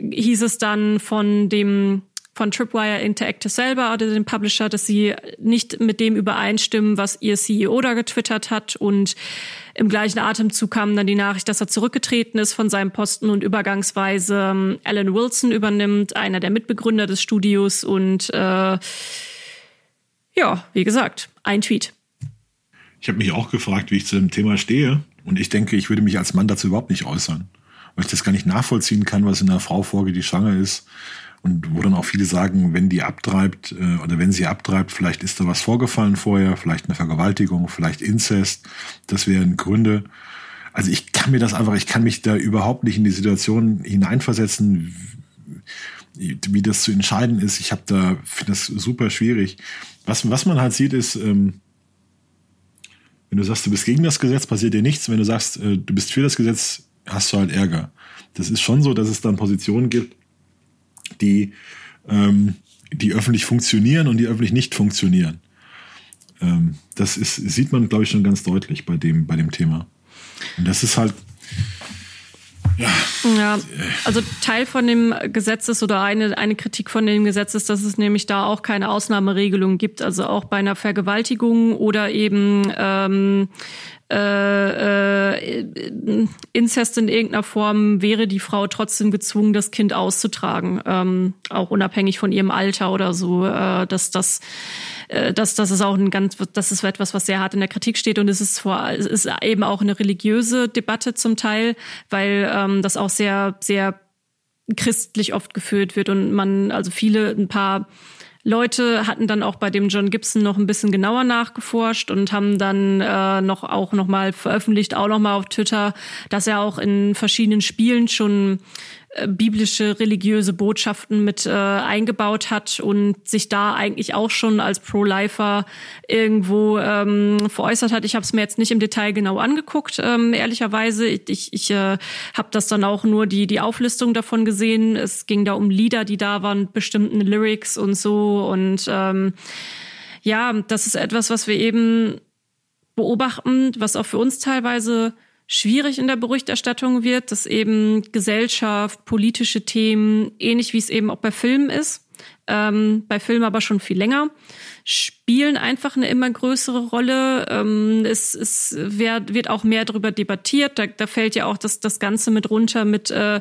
hieß es dann von dem von Tripwire Interactive selber oder dem Publisher, dass sie nicht mit dem übereinstimmen, was ihr CEO da getwittert hat. Und im gleichen Atemzug kam dann die Nachricht, dass er zurückgetreten ist von seinem Posten und übergangsweise ähm, Alan Wilson übernimmt, einer der Mitbegründer des Studios. Und äh, ja, wie gesagt, ein Tweet. Ich habe mich auch gefragt, wie ich zu dem Thema stehe. Und ich denke, ich würde mich als Mann dazu überhaupt nicht äußern. Weil ich das gar nicht nachvollziehen kann, was in einer Frau vorgeht, die schwanger ist und wo dann auch viele sagen, wenn die abtreibt äh, oder wenn sie abtreibt, vielleicht ist da was vorgefallen vorher, vielleicht eine Vergewaltigung, vielleicht Inzest. Das wären Gründe. Also ich kann mir das einfach, ich kann mich da überhaupt nicht in die Situation hineinversetzen, wie, das zu entscheiden ist. Ich habe da finde das super schwierig. Was was man halt sieht ist ähm, wenn du sagst, du bist gegen das Gesetz, passiert dir nichts. Wenn du sagst, äh, du bist für das Gesetz, hast du halt Ärger. Das ist schon so, dass es dann Positionen gibt, die, ähm, die öffentlich funktionieren und die öffentlich nicht funktionieren. Ähm, das ist, sieht man, glaube ich, schon ganz deutlich bei dem, bei dem Thema. Und das ist halt, ja. ja, also Teil von dem Gesetz ist oder eine, eine Kritik von dem Gesetz ist, dass es nämlich da auch keine Ausnahmeregelung gibt. Also auch bei einer Vergewaltigung oder eben ähm, äh, äh, Inzest in irgendeiner Form wäre die Frau trotzdem gezwungen, das Kind auszutragen, ähm, auch unabhängig von ihrem Alter oder so. Äh, dass das äh, das, das ist auch ein ganz, das ist etwas, was sehr hart in der Kritik steht und es ist vor, es ist eben auch eine religiöse Debatte zum Teil, weil ähm, das auch sehr, sehr christlich oft geführt wird und man, also viele, ein paar Leute hatten dann auch bei dem John Gibson noch ein bisschen genauer nachgeforscht und haben dann äh, noch auch noch mal veröffentlicht, auch noch mal auf Twitter, dass er auch in verschiedenen Spielen schon biblische religiöse Botschaften mit äh, eingebaut hat und sich da eigentlich auch schon als Pro-Lifer irgendwo ähm, veräußert hat. Ich habe es mir jetzt nicht im Detail genau angeguckt, ähm, ehrlicherweise. Ich, ich äh, habe das dann auch nur die die Auflistung davon gesehen. Es ging da um Lieder, die da waren, bestimmten Lyrics und so und ähm, ja, das ist etwas, was wir eben beobachten, was auch für uns teilweise schwierig in der Berichterstattung wird, dass eben Gesellschaft, politische Themen, ähnlich wie es eben auch bei Filmen ist, ähm, bei Filmen aber schon viel länger, spielen einfach eine immer größere Rolle. Ähm, es es wird, wird auch mehr darüber debattiert. Da, da fällt ja auch das, das Ganze mit runter, mit äh,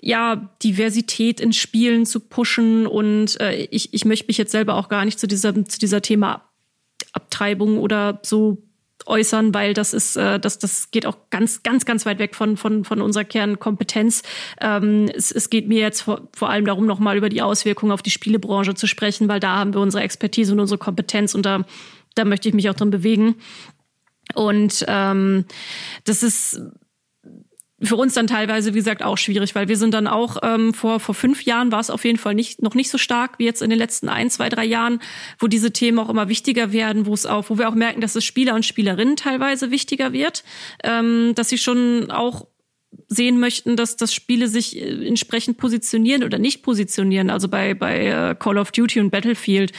ja Diversität in Spielen zu pushen. Und äh, ich, ich möchte mich jetzt selber auch gar nicht zu dieser, zu dieser Thema Abtreibung oder so äußern, weil das ist, äh, das, das geht auch ganz, ganz, ganz weit weg von, von, von unserer Kernkompetenz. Ähm, es, es geht mir jetzt vor, vor allem darum, nochmal über die Auswirkungen auf die Spielebranche zu sprechen, weil da haben wir unsere Expertise und unsere Kompetenz und da, da möchte ich mich auch drin bewegen. Und ähm, das ist für uns dann teilweise, wie gesagt, auch schwierig, weil wir sind dann auch ähm, vor vor fünf Jahren war es auf jeden Fall nicht noch nicht so stark wie jetzt in den letzten ein, zwei, drei Jahren, wo diese Themen auch immer wichtiger werden, wo es auch, wo wir auch merken, dass es Spieler und Spielerinnen teilweise wichtiger wird, ähm, dass sie schon auch sehen möchten, dass das Spiele sich äh, entsprechend positionieren oder nicht positionieren. Also bei, bei äh, Call of Duty und Battlefield,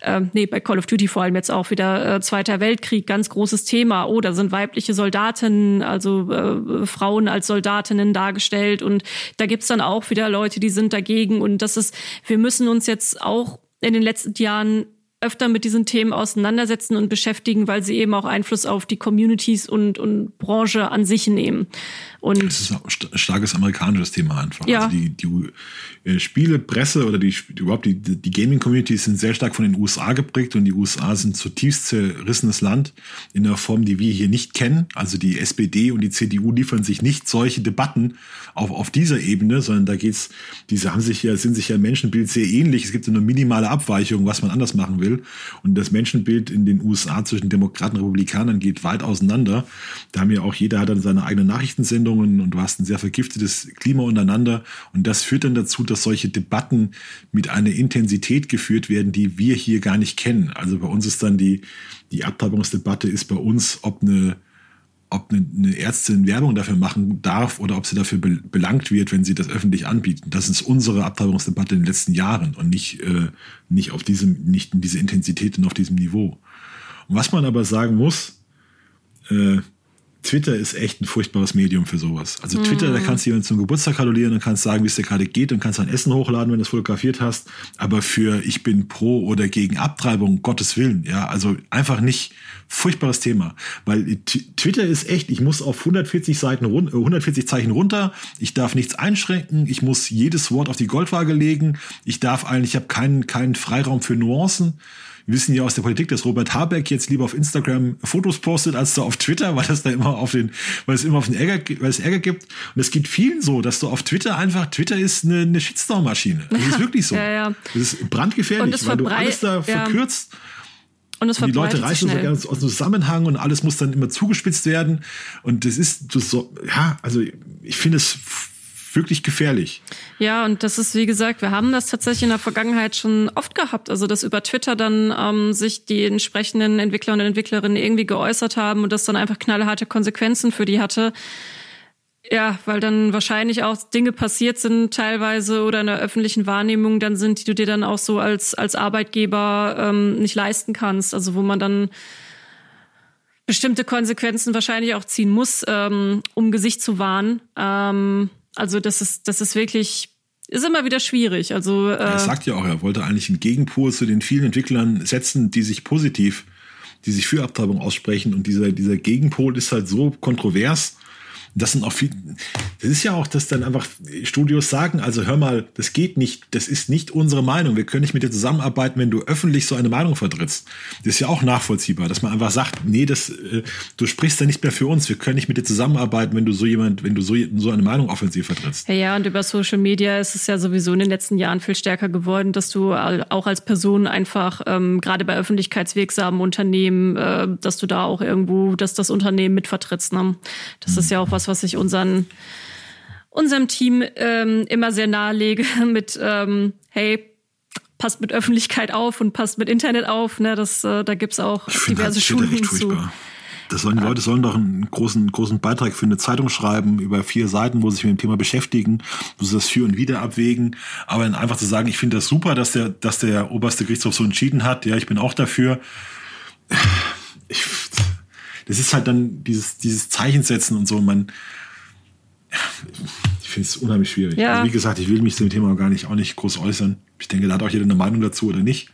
äh, nee, bei Call of Duty vor allem jetzt auch wieder äh, Zweiter Weltkrieg, ganz großes Thema. Oh, da sind weibliche Soldatinnen, also äh, Frauen als Soldatinnen dargestellt. Und da gibt's dann auch wieder Leute, die sind dagegen. Und das ist, wir müssen uns jetzt auch in den letzten Jahren öfter mit diesen Themen auseinandersetzen und beschäftigen, weil sie eben auch Einfluss auf die Communities und, und Branche an sich nehmen. Und das ist ein starkes amerikanisches Thema einfach. Ja. Also die, die äh, Spielepresse oder die, überhaupt die, die Gaming-Communities sind sehr stark von den USA geprägt und die USA sind zutiefst zerrissenes Land in der Form, die wir hier nicht kennen. Also die SPD und die CDU liefern sich nicht solche Debatten auf, auf dieser Ebene, sondern da geht's, diese haben sich ja, sind sich ja im Menschenbild sehr ähnlich. Es gibt so eine minimale Abweichung, was man anders machen will. Und das Menschenbild in den USA zwischen Demokraten und Republikanern geht weit auseinander. Da haben ja auch jeder hat dann seine eigene Nachrichtensendung Verbrennungen und du hast ein sehr vergiftetes Klima untereinander. Und das führt dann dazu, dass solche Debatten mit einer Intensität geführt werden, die wir hier gar nicht kennen. Also bei uns ist dann die, die Abtreibungsdebatte ist bei uns, ob eine, ob eine, Ärztin Werbung dafür machen darf oder ob sie dafür belangt wird, wenn sie das öffentlich anbieten. Das ist unsere Abtreibungsdebatte in den letzten Jahren und nicht, äh, nicht auf diesem, nicht in diese Intensität und auf diesem Niveau. Und was man aber sagen muss, äh, Twitter ist echt ein furchtbares Medium für sowas. Also mhm. Twitter, da kannst du jemanden zum Geburtstag gratulieren und kannst sagen, wie es dir gerade geht und kannst ein Essen hochladen, wenn du es fotografiert hast. Aber für ich bin pro oder gegen Abtreibung, Gottes Willen, ja, also einfach nicht furchtbares Thema. Weil Twitter ist echt, ich muss auf 140 Seiten, 140 Zeichen runter, ich darf nichts einschränken, ich muss jedes Wort auf die Goldwaage legen, ich darf eigentlich, ich habe keinen, keinen Freiraum für Nuancen. Wir wissen ja aus der Politik, dass Robert Habeck jetzt lieber auf Instagram Fotos postet, als da auf Twitter, weil das da immer auf den, weil es immer auf den Ärger, weil es Ärger gibt. Und es geht vielen so, dass du auf Twitter einfach, Twitter ist eine, eine Shitstorm-Maschine. Das ist wirklich so. Ja, ja. Das ist brandgefährlich, weil du alles da verkürzt. Und, und die Leute reißen so gerne aus dem Zusammenhang und alles muss dann immer zugespitzt werden. Und das ist so, ja, also ich finde es wirklich gefährlich. Ja, und das ist, wie gesagt, wir haben das tatsächlich in der Vergangenheit schon oft gehabt. Also, dass über Twitter dann ähm, sich die entsprechenden Entwickler und Entwicklerinnen irgendwie geäußert haben und das dann einfach knallharte Konsequenzen für die hatte. Ja, weil dann wahrscheinlich auch Dinge passiert sind teilweise oder in der öffentlichen Wahrnehmung dann sind, die du dir dann auch so als, als Arbeitgeber ähm, nicht leisten kannst. Also wo man dann bestimmte Konsequenzen wahrscheinlich auch ziehen muss, ähm, um Gesicht zu wahren. Ähm, also das ist, das ist wirklich, ist immer wieder schwierig. Also, äh, er sagt ja auch, er wollte eigentlich einen Gegenpol zu den vielen Entwicklern setzen, die sich positiv, die sich für Abtreibung aussprechen. Und dieser, dieser Gegenpol ist halt so kontrovers, das sind auch viel, das ist ja auch, dass dann einfach Studios sagen, also hör mal, das geht nicht, das ist nicht unsere Meinung. Wir können nicht mit dir zusammenarbeiten, wenn du öffentlich so eine Meinung vertrittst. Das ist ja auch nachvollziehbar, dass man einfach sagt, nee, das, äh, du sprichst ja nicht mehr für uns. Wir können nicht mit dir zusammenarbeiten, wenn du so jemand, wenn du so, so eine Meinung offensiv vertrittst. Ja, ja, und über Social Media ist es ja sowieso in den letzten Jahren viel stärker geworden, dass du auch als Person einfach, ähm, gerade bei öffentlichkeitswirksamen Unternehmen, äh, dass du da auch irgendwo, dass das Unternehmen mitvertrittst. Ne? Das ist ja auch was, was, was ich unseren, unserem Team ähm, immer sehr nahelege mit, ähm, hey, passt mit Öffentlichkeit auf und passt mit Internet auf. Ne? Das, äh, da gibt's auch ich diverse halt Schulen zu. Das sollen, die Leute sollen doch einen großen, großen Beitrag für eine Zeitung schreiben, über vier Seiten, wo sie sich mit dem Thema beschäftigen, wo sie das für und wieder abwägen. Aber dann einfach zu sagen, ich finde das super, dass der, dass der oberste Gerichtshof so entschieden hat, ja, ich bin auch dafür. Ich, das ist halt dann dieses, dieses Zeichen setzen und so. Man, ich finde es unheimlich schwierig. Ja. Also wie gesagt, ich will mich zu dem Thema gar nicht, auch nicht groß äußern. Ich denke, da hat auch jeder eine Meinung dazu oder nicht.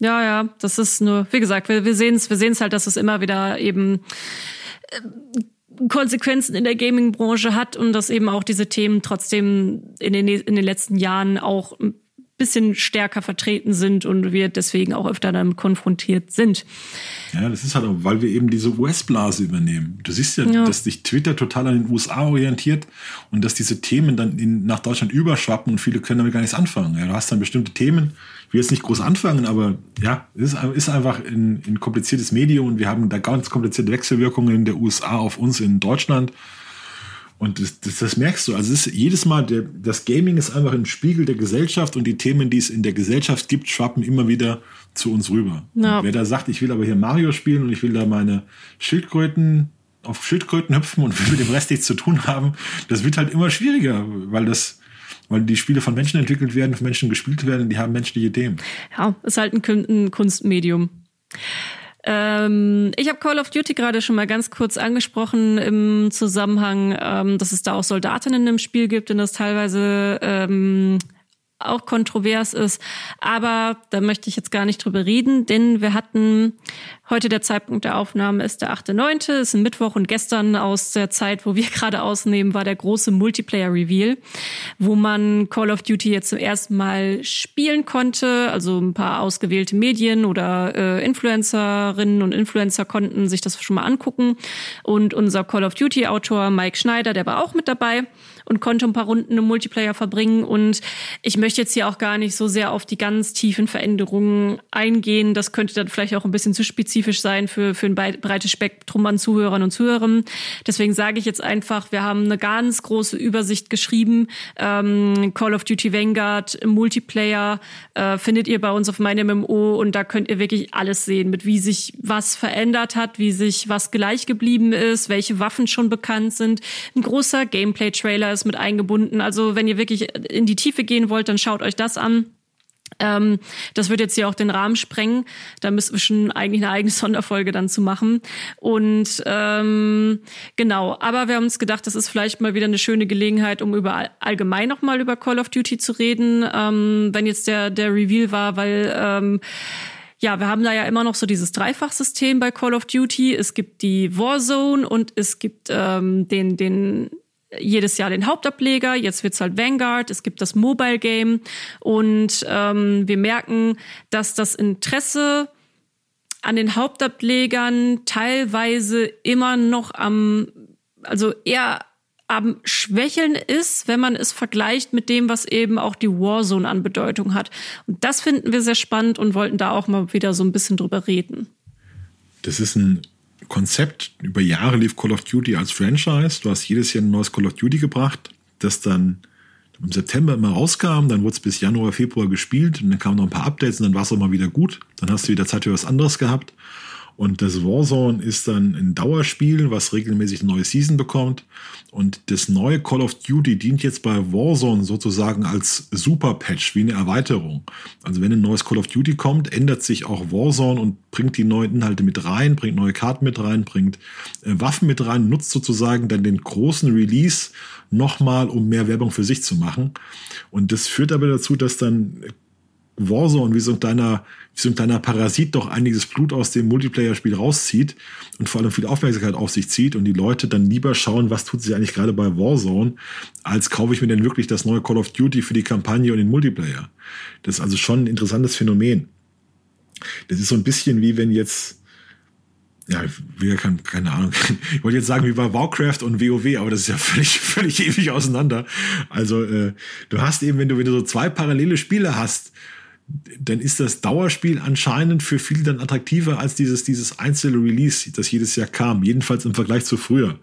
Ja, ja, das ist nur, wie gesagt, wir, wir sehen es, wir sehen es halt, dass es immer wieder eben äh, Konsequenzen in der Gaming-Branche hat und dass eben auch diese Themen trotzdem in den, in den letzten Jahren auch bisschen stärker vertreten sind und wir deswegen auch öfter damit konfrontiert sind. Ja, das ist halt auch, weil wir eben diese US-Blase übernehmen. Du siehst ja, ja, dass sich Twitter total an den USA orientiert und dass diese Themen dann in, nach Deutschland überschwappen und viele können damit gar nichts anfangen. Ja, du hast dann bestimmte Themen, ich will jetzt nicht groß anfangen, aber ja, es ist, ist einfach ein, ein kompliziertes Medium und wir haben da ganz komplizierte Wechselwirkungen in der USA auf uns in Deutschland. Und das, das, das merkst du. Also ist jedes Mal, der, das Gaming ist einfach ein Spiegel der Gesellschaft und die Themen, die es in der Gesellschaft gibt, schwappen immer wieder zu uns rüber. Ja. Wer da sagt, ich will aber hier Mario spielen und ich will da meine Schildkröten auf Schildkröten hüpfen und will mit dem Rest nichts zu tun haben, das wird halt immer schwieriger, weil das weil die Spiele von Menschen entwickelt werden, von Menschen gespielt werden, die haben menschliche Themen. Ja, ist halt ein, ein Kunstmedium. Ähm, ich habe Call of Duty gerade schon mal ganz kurz angesprochen im Zusammenhang, ähm, dass es da auch Soldatinnen im Spiel gibt und das teilweise ähm, auch kontrovers ist. Aber da möchte ich jetzt gar nicht drüber reden, denn wir hatten heute der Zeitpunkt der Aufnahme ist der 8.9., ist ein Mittwoch und gestern aus der Zeit, wo wir gerade ausnehmen, war der große Multiplayer-Reveal, wo man Call of Duty jetzt zum ersten Mal spielen konnte. Also ein paar ausgewählte Medien oder äh, Influencerinnen und Influencer konnten sich das schon mal angucken. Und unser Call of Duty-Autor Mike Schneider, der war auch mit dabei und konnte ein paar Runden im Multiplayer verbringen. Und ich möchte jetzt hier auch gar nicht so sehr auf die ganz tiefen Veränderungen eingehen. Das könnte dann vielleicht auch ein bisschen zu spezifisch sein für, für ein breites Spektrum an Zuhörern und Zuhörern. Deswegen sage ich jetzt einfach, wir haben eine ganz große Übersicht geschrieben. Ähm, Call of Duty Vanguard im Multiplayer äh, findet ihr bei uns auf meinem MMO und da könnt ihr wirklich alles sehen, mit wie sich was verändert hat, wie sich was gleich geblieben ist, welche Waffen schon bekannt sind. Ein großer Gameplay-Trailer ist mit eingebunden. Also wenn ihr wirklich in die Tiefe gehen wollt, dann schaut euch das an. Ähm, das wird jetzt hier auch den Rahmen sprengen. Da müssen wir schon eigentlich eine eigene Sonderfolge dann zu machen. Und ähm, genau, aber wir haben uns gedacht, das ist vielleicht mal wieder eine schöne Gelegenheit, um über allgemein nochmal über Call of Duty zu reden, ähm, wenn jetzt der, der Reveal war, weil ähm, ja, wir haben da ja immer noch so dieses Dreifachsystem bei Call of Duty. Es gibt die Warzone und es gibt ähm, den, den jedes Jahr den Hauptableger, jetzt wird's halt Vanguard, es gibt das Mobile Game und ähm, wir merken, dass das Interesse an den Hauptablegern teilweise immer noch am, also eher am Schwächeln ist, wenn man es vergleicht mit dem, was eben auch die Warzone an Bedeutung hat. Und das finden wir sehr spannend und wollten da auch mal wieder so ein bisschen drüber reden. Das ist ein Konzept. Über Jahre lief Call of Duty als Franchise. Du hast jedes Jahr ein neues Call of Duty gebracht, das dann im September immer rauskam. Dann wurde es bis Januar, Februar gespielt und dann kamen noch ein paar Updates und dann war es auch mal wieder gut. Dann hast du wieder Zeit für was anderes gehabt. Und das Warzone ist dann ein Dauerspiel, was regelmäßig neue Season bekommt. Und das neue Call of Duty dient jetzt bei Warzone sozusagen als Super Patch, wie eine Erweiterung. Also wenn ein neues Call of Duty kommt, ändert sich auch Warzone und bringt die neuen Inhalte mit rein, bringt neue Karten mit rein, bringt äh, Waffen mit rein, nutzt sozusagen dann den großen Release nochmal, um mehr Werbung für sich zu machen. Und das führt aber dazu, dass dann Warzone wie so ein kleiner, wie so ein kleiner Parasit doch einiges Blut aus dem Multiplayer-Spiel rauszieht und vor allem viel Aufmerksamkeit auf sich zieht und die Leute dann lieber schauen, was tut sich eigentlich gerade bei Warzone, als kaufe ich mir denn wirklich das neue Call of Duty für die Kampagne und den Multiplayer. Das ist also schon ein interessantes Phänomen. Das ist so ein bisschen wie wenn jetzt ja, wir kann, keine Ahnung. Ich wollte jetzt sagen, wie bei Warcraft und WoW, aber das ist ja völlig, völlig ewig auseinander. Also, äh, du hast eben, wenn du, wenn du so zwei parallele Spiele hast, dann ist das Dauerspiel anscheinend für viele dann attraktiver als dieses, dieses einzelne Release, das jedes Jahr kam. Jedenfalls im Vergleich zu früher.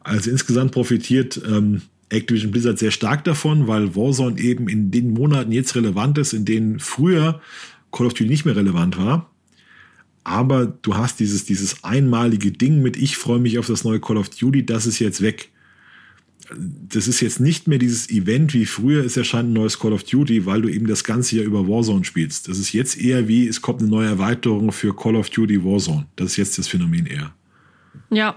Also insgesamt profitiert ähm, Activision Blizzard sehr stark davon, weil Warzone eben in den Monaten jetzt relevant ist, in denen früher Call of Duty nicht mehr relevant war. Aber du hast dieses, dieses einmalige Ding mit ich freue mich auf das neue Call of Duty, das ist jetzt weg das ist jetzt nicht mehr dieses Event wie früher, es erscheint ein neues Call of Duty, weil du eben das ganze Jahr über Warzone spielst. Das ist jetzt eher wie, es kommt eine neue Erweiterung für Call of Duty Warzone. Das ist jetzt das Phänomen eher. Ja,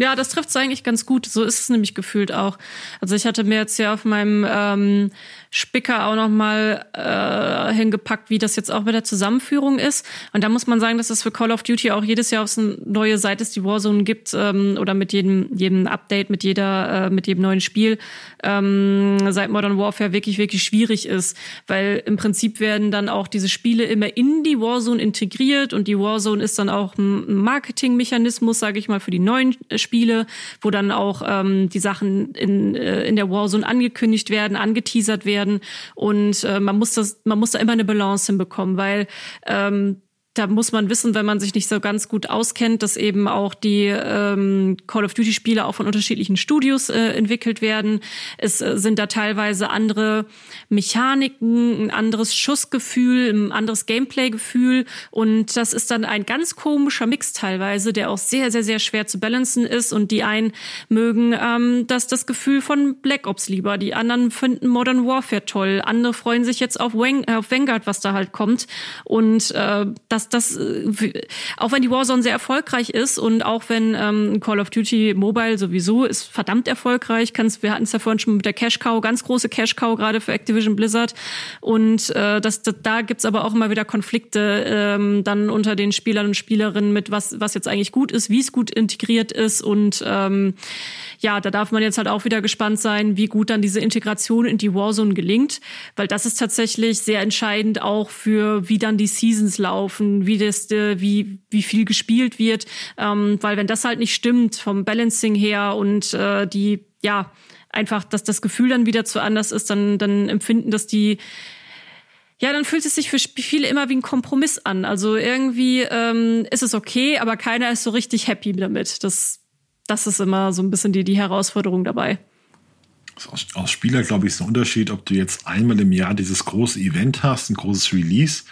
ja, das trifft es eigentlich ganz gut. So ist es nämlich gefühlt auch. Also ich hatte mir jetzt ja auf meinem ähm, Spicker auch noch mal äh, hingepackt, wie das jetzt auch mit der Zusammenführung ist. Und da muss man sagen, dass es für Call of Duty auch jedes Jahr aufs neue, seit es die Warzone gibt ähm, oder mit jedem jedem Update, mit jeder äh, mit jedem neuen Spiel ähm, seit Modern Warfare wirklich wirklich schwierig ist, weil im Prinzip werden dann auch diese Spiele immer in die Warzone integriert und die Warzone ist dann auch ein Marketingmechanismus, sage ich mal, für die neuen Spiele, wo dann auch ähm, die Sachen in äh, in der Warzone angekündigt werden, angeteasert werden werden. Und äh, man muss das, man muss da immer eine Balance hinbekommen, weil ähm, da muss man wissen, wenn man sich nicht so ganz gut auskennt, dass eben auch die ähm, Call of Duty Spiele auch von unterschiedlichen Studios äh, entwickelt werden. Es äh, sind da teilweise andere Mechaniken, ein anderes Schussgefühl, ein anderes Gameplay-Gefühl. Und das ist dann ein ganz komischer Mix teilweise, der auch sehr, sehr, sehr schwer zu balancen ist. Und die einen mögen ähm, das, das Gefühl von Black Ops lieber, die anderen finden Modern Warfare toll, andere freuen sich jetzt auf, Wang auf Vanguard, was da halt kommt. Und äh, das dass das, äh, auch wenn die Warzone sehr erfolgreich ist und auch wenn ähm, Call of Duty Mobile sowieso ist verdammt erfolgreich, kannst, wir hatten es ja vorhin schon mit der Cash Cow, ganz große Cash Cow gerade für Activision Blizzard. Und äh, das, das, da gibt's aber auch immer wieder Konflikte ähm, dann unter den Spielern und Spielerinnen mit was, was jetzt eigentlich gut ist, wie es gut integriert ist. Und ähm, ja, da darf man jetzt halt auch wieder gespannt sein, wie gut dann diese Integration in die Warzone gelingt, weil das ist tatsächlich sehr entscheidend auch für, wie dann die Seasons laufen, wie das, äh, wie, wie viel gespielt wird, ähm, weil wenn das halt nicht stimmt vom Balancing her und äh, die, ja, einfach, dass das Gefühl dann wieder zu anders ist, dann, dann empfinden das die ja, dann fühlt es sich für viele immer wie ein Kompromiss an. Also irgendwie ähm, ist es okay, aber keiner ist so richtig happy damit. Das das ist immer so ein bisschen die, die Herausforderung dabei. Aus, aus Spieler, glaube ich, ist ein Unterschied, ob du jetzt einmal im Jahr dieses große Event hast, ein großes Release,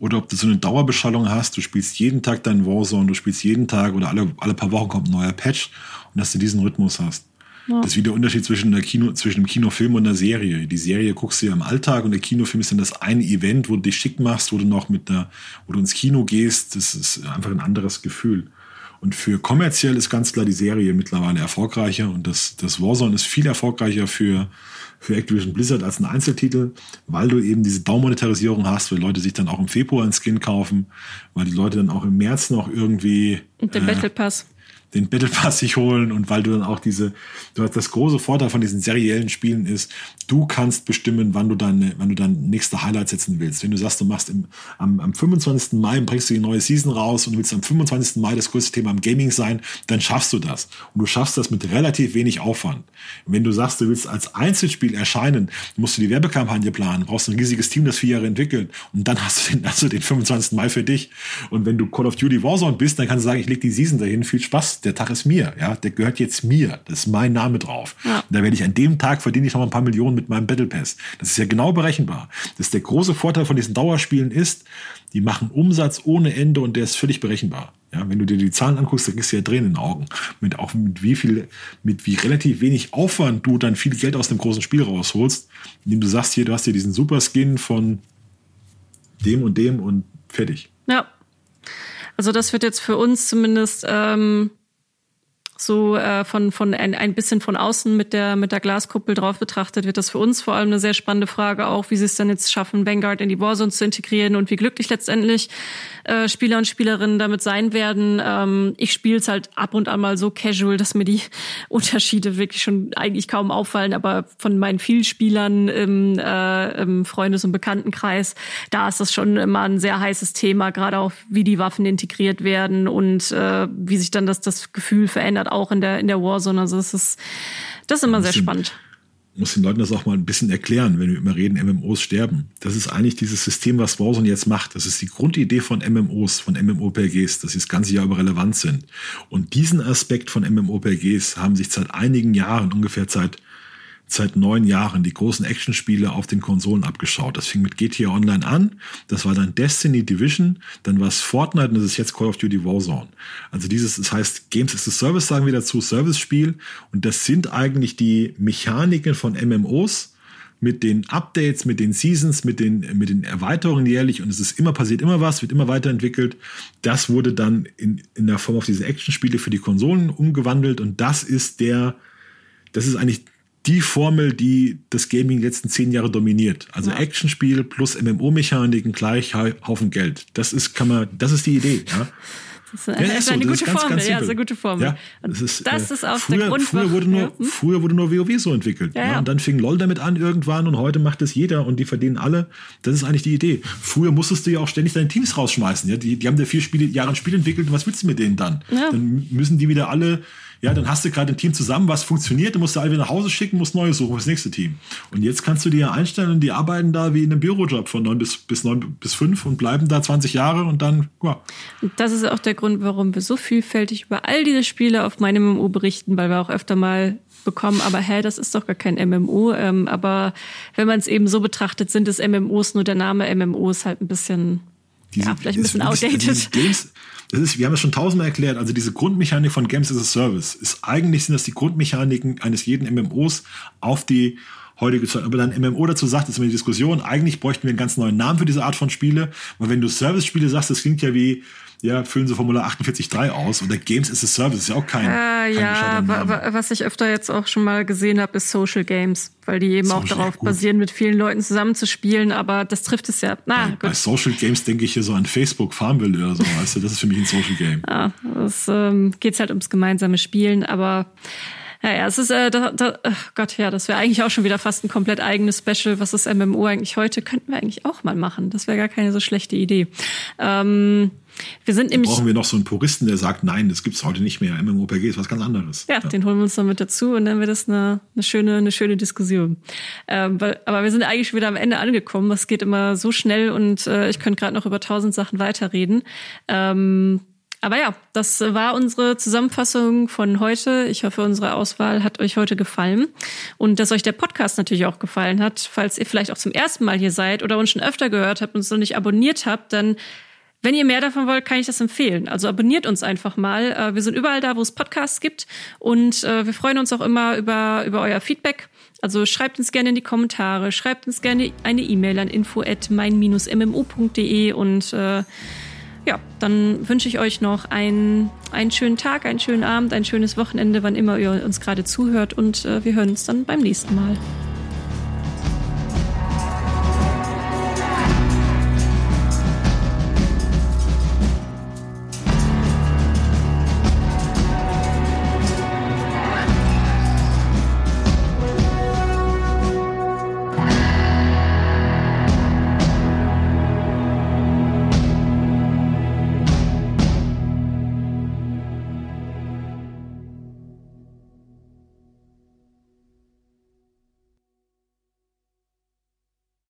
oder ob du so eine Dauerbeschallung hast, du spielst jeden Tag deinen Warzone, du spielst jeden Tag oder alle, alle paar Wochen kommt ein neuer Patch und dass du diesen Rhythmus hast. Ja. Das ist wie der Unterschied zwischen, der Kino, zwischen dem Kinofilm und der Serie. Die Serie guckst du ja im Alltag und der Kinofilm ist dann das eine Event, wo du dich schick machst, wo du noch mit der, wo du ins Kino gehst. Das ist einfach ein anderes Gefühl. Und für kommerziell ist ganz klar die Serie mittlerweile erfolgreicher und das, das Warzone ist viel erfolgreicher für, für Activision Blizzard als ein Einzeltitel, weil du eben diese Daumonetarisierung hast, weil Leute sich dann auch im Februar ein Skin kaufen, weil die Leute dann auch im März noch irgendwie. Und den äh, Battle Pass den Battle Pass sich holen und weil du dann auch diese, du hast das große Vorteil von diesen seriellen Spielen ist, du kannst bestimmen, wann du deine, wann du dein nächste Highlight setzen willst. Wenn du sagst, du machst im, am, am 25. Mai bringst du die neue Season raus und willst am 25. Mai das größte Thema im Gaming sein, dann schaffst du das. Und du schaffst das mit relativ wenig Aufwand. wenn du sagst, du willst als Einzelspiel erscheinen, musst du die Werbekampagne planen, brauchst ein riesiges Team, das vier Jahre entwickelt und dann hast du den, hast du den 25. Mai für dich. Und wenn du Call of Duty Warzone bist, dann kannst du sagen, ich leg die Season dahin, viel Spaß der Tag ist mir, ja, der gehört jetzt mir, das ist mein Name drauf. Ja. da werde ich an dem Tag verdiene ich noch ein paar Millionen mit meinem Battle Pass. Das ist ja genau berechenbar. Das ist der große Vorteil von diesen Dauerspielen ist, die machen Umsatz ohne Ende und der ist völlig berechenbar. Ja, wenn du dir die Zahlen anguckst, dann kriegst du ja Tränen in den Augen. Mit auch mit wie viel, mit wie relativ wenig Aufwand du dann viel Geld aus dem großen Spiel rausholst, indem du sagst hier, du hast hier diesen Super Skin von dem und dem und fertig. Ja, also das wird jetzt für uns zumindest ähm, so äh, von, von ein, ein bisschen von außen mit der, mit der Glaskuppel drauf betrachtet, wird das für uns vor allem eine sehr spannende Frage auch, wie sie es dann jetzt schaffen, Vanguard in die Warzone zu integrieren und wie glücklich letztendlich äh, Spieler und Spielerinnen damit sein werden. Ähm, ich spiele es halt ab und an mal so casual, dass mir die Unterschiede wirklich schon eigentlich kaum auffallen, aber von meinen Vielspielern im, äh, im Freundes- und Bekanntenkreis, da ist das schon immer ein sehr heißes Thema, gerade auch wie die Waffen integriert werden und äh, wie sich dann das, das Gefühl verändert auch in der, in der Warzone. Also es ist, das ist immer sehr spannend muss den Leuten das auch mal ein bisschen erklären, wenn wir immer reden, MMOs sterben. Das ist eigentlich dieses System, was Warzone jetzt macht. Das ist die Grundidee von MMOs, von MMOPGs, dass sie das ganze Jahr über relevant sind. Und diesen Aspekt von MMOPGs haben sich seit einigen Jahren, ungefähr seit seit neun Jahren die großen Actionspiele auf den Konsolen abgeschaut. Das fing mit GTA Online an, das war dann Destiny Division, dann war es Fortnite und das ist jetzt Call of Duty Warzone. Also dieses, das heißt Games as a Service sagen wir dazu, Service-Spiel und das sind eigentlich die Mechaniken von MMOs, mit den Updates, mit den Seasons, mit den, mit den Erweiterungen jährlich und es ist immer passiert immer was, wird immer weiterentwickelt. Das wurde dann in, in der Form auf diese Actionspiele für die Konsolen umgewandelt und das ist der, das ist eigentlich die Formel, die das Gaming die letzten zehn Jahre dominiert. Also ja. Actionspiel plus MMO-Mechaniken gleich Haufen Geld. Das ist, kann man, das ist die Idee, ja. Das ist, eine, ja, ist so. eine gute ganz, Formel, ganz ja, ist eine gute Formel. Ja, das ist, das ist auch früher, der Grund, früher wurde, nur, hm? früher wurde nur WoW so entwickelt. Ja, ja. Und dann fing LOL damit an irgendwann und heute macht es jeder und die verdienen alle. Das ist eigentlich die Idee. Früher musstest du ja auch ständig deine Teams rausschmeißen. Ja? Die, die haben ja vier Spiele, Jahre ein Spiel entwickelt und was willst du mit denen dann? Dann müssen die wieder alle Ja, dann hast du gerade ein Team zusammen, was funktioniert, dann musst du alle wieder nach Hause schicken, musst Neues suchen fürs nächste Team. Und jetzt kannst du dir einstellen und die arbeiten da wie in einem Bürojob von neun bis, bis neun bis fünf und bleiben da 20 Jahre und dann, ja. Das ist auch der Grund, warum wir so vielfältig über all diese Spiele auf meinem MMO berichten, weil wir auch öfter mal bekommen, aber hä, das ist doch gar kein MMO. Ähm, aber wenn man es eben so betrachtet, sind es MMOs, nur der Name MMO ist halt ein bisschen, diese, ja, vielleicht ein bisschen outdated. Games, das ist, wir haben es schon tausendmal erklärt, also diese Grundmechanik von Games as a Service ist eigentlich sind das die Grundmechaniken eines jeden MMOs auf die heutige Zeit. Aber dann MMO dazu sagt, ist immer die Diskussion, eigentlich bräuchten wir einen ganz neuen Namen für diese Art von Spiele. Und wenn du Service-Spiele sagst, das klingt ja wie, ja, füllen Sie Formular 48.3 aus oder Games as a Service ist ja auch kein. Äh, kein ja, was ich öfter jetzt auch schon mal gesehen habe, ist Social Games, weil die eben Social, auch darauf ja, basieren, mit vielen Leuten zusammenzuspielen, aber das trifft es ja. Na, bei, bei Social Games denke ich hier so an Facebook Farmville oder so, weißt du, das ist für mich ein Social Game. Ja, es ähm, geht halt ums gemeinsame Spielen, aber ja, ja, es ist, äh, da, da, oh Gott, ja, das wäre eigentlich auch schon wieder fast ein komplett eigenes Special. Was ist MMO eigentlich heute? Könnten wir eigentlich auch mal machen. Das wäre gar keine so schlechte Idee. Ähm, wir sind nämlich. Brauchen wir noch so einen Puristen, der sagt, nein, das gibt's heute nicht mehr. MMORPG ist was ganz anderes. Ja, ja, den holen wir uns noch mit dazu und dann wird das eine, eine schöne, eine schöne Diskussion. Ähm, aber wir sind eigentlich schon wieder am Ende angekommen. Es geht immer so schnell und äh, ich könnte gerade noch über tausend Sachen weiterreden. Ähm, aber ja, das war unsere Zusammenfassung von heute. Ich hoffe, unsere Auswahl hat euch heute gefallen und dass euch der Podcast natürlich auch gefallen hat. Falls ihr vielleicht auch zum ersten Mal hier seid oder uns schon öfter gehört habt und uns noch nicht abonniert habt, dann wenn ihr mehr davon wollt, kann ich das empfehlen. Also abonniert uns einfach mal. Äh, wir sind überall da, wo es Podcasts gibt. Und äh, wir freuen uns auch immer über, über euer Feedback. Also schreibt uns gerne in die Kommentare, schreibt uns gerne eine E-Mail an info at mein-mmo.de und äh, ja, dann wünsche ich euch noch einen, einen schönen Tag, einen schönen Abend, ein schönes Wochenende, wann immer ihr uns gerade zuhört und äh, wir hören uns dann beim nächsten Mal.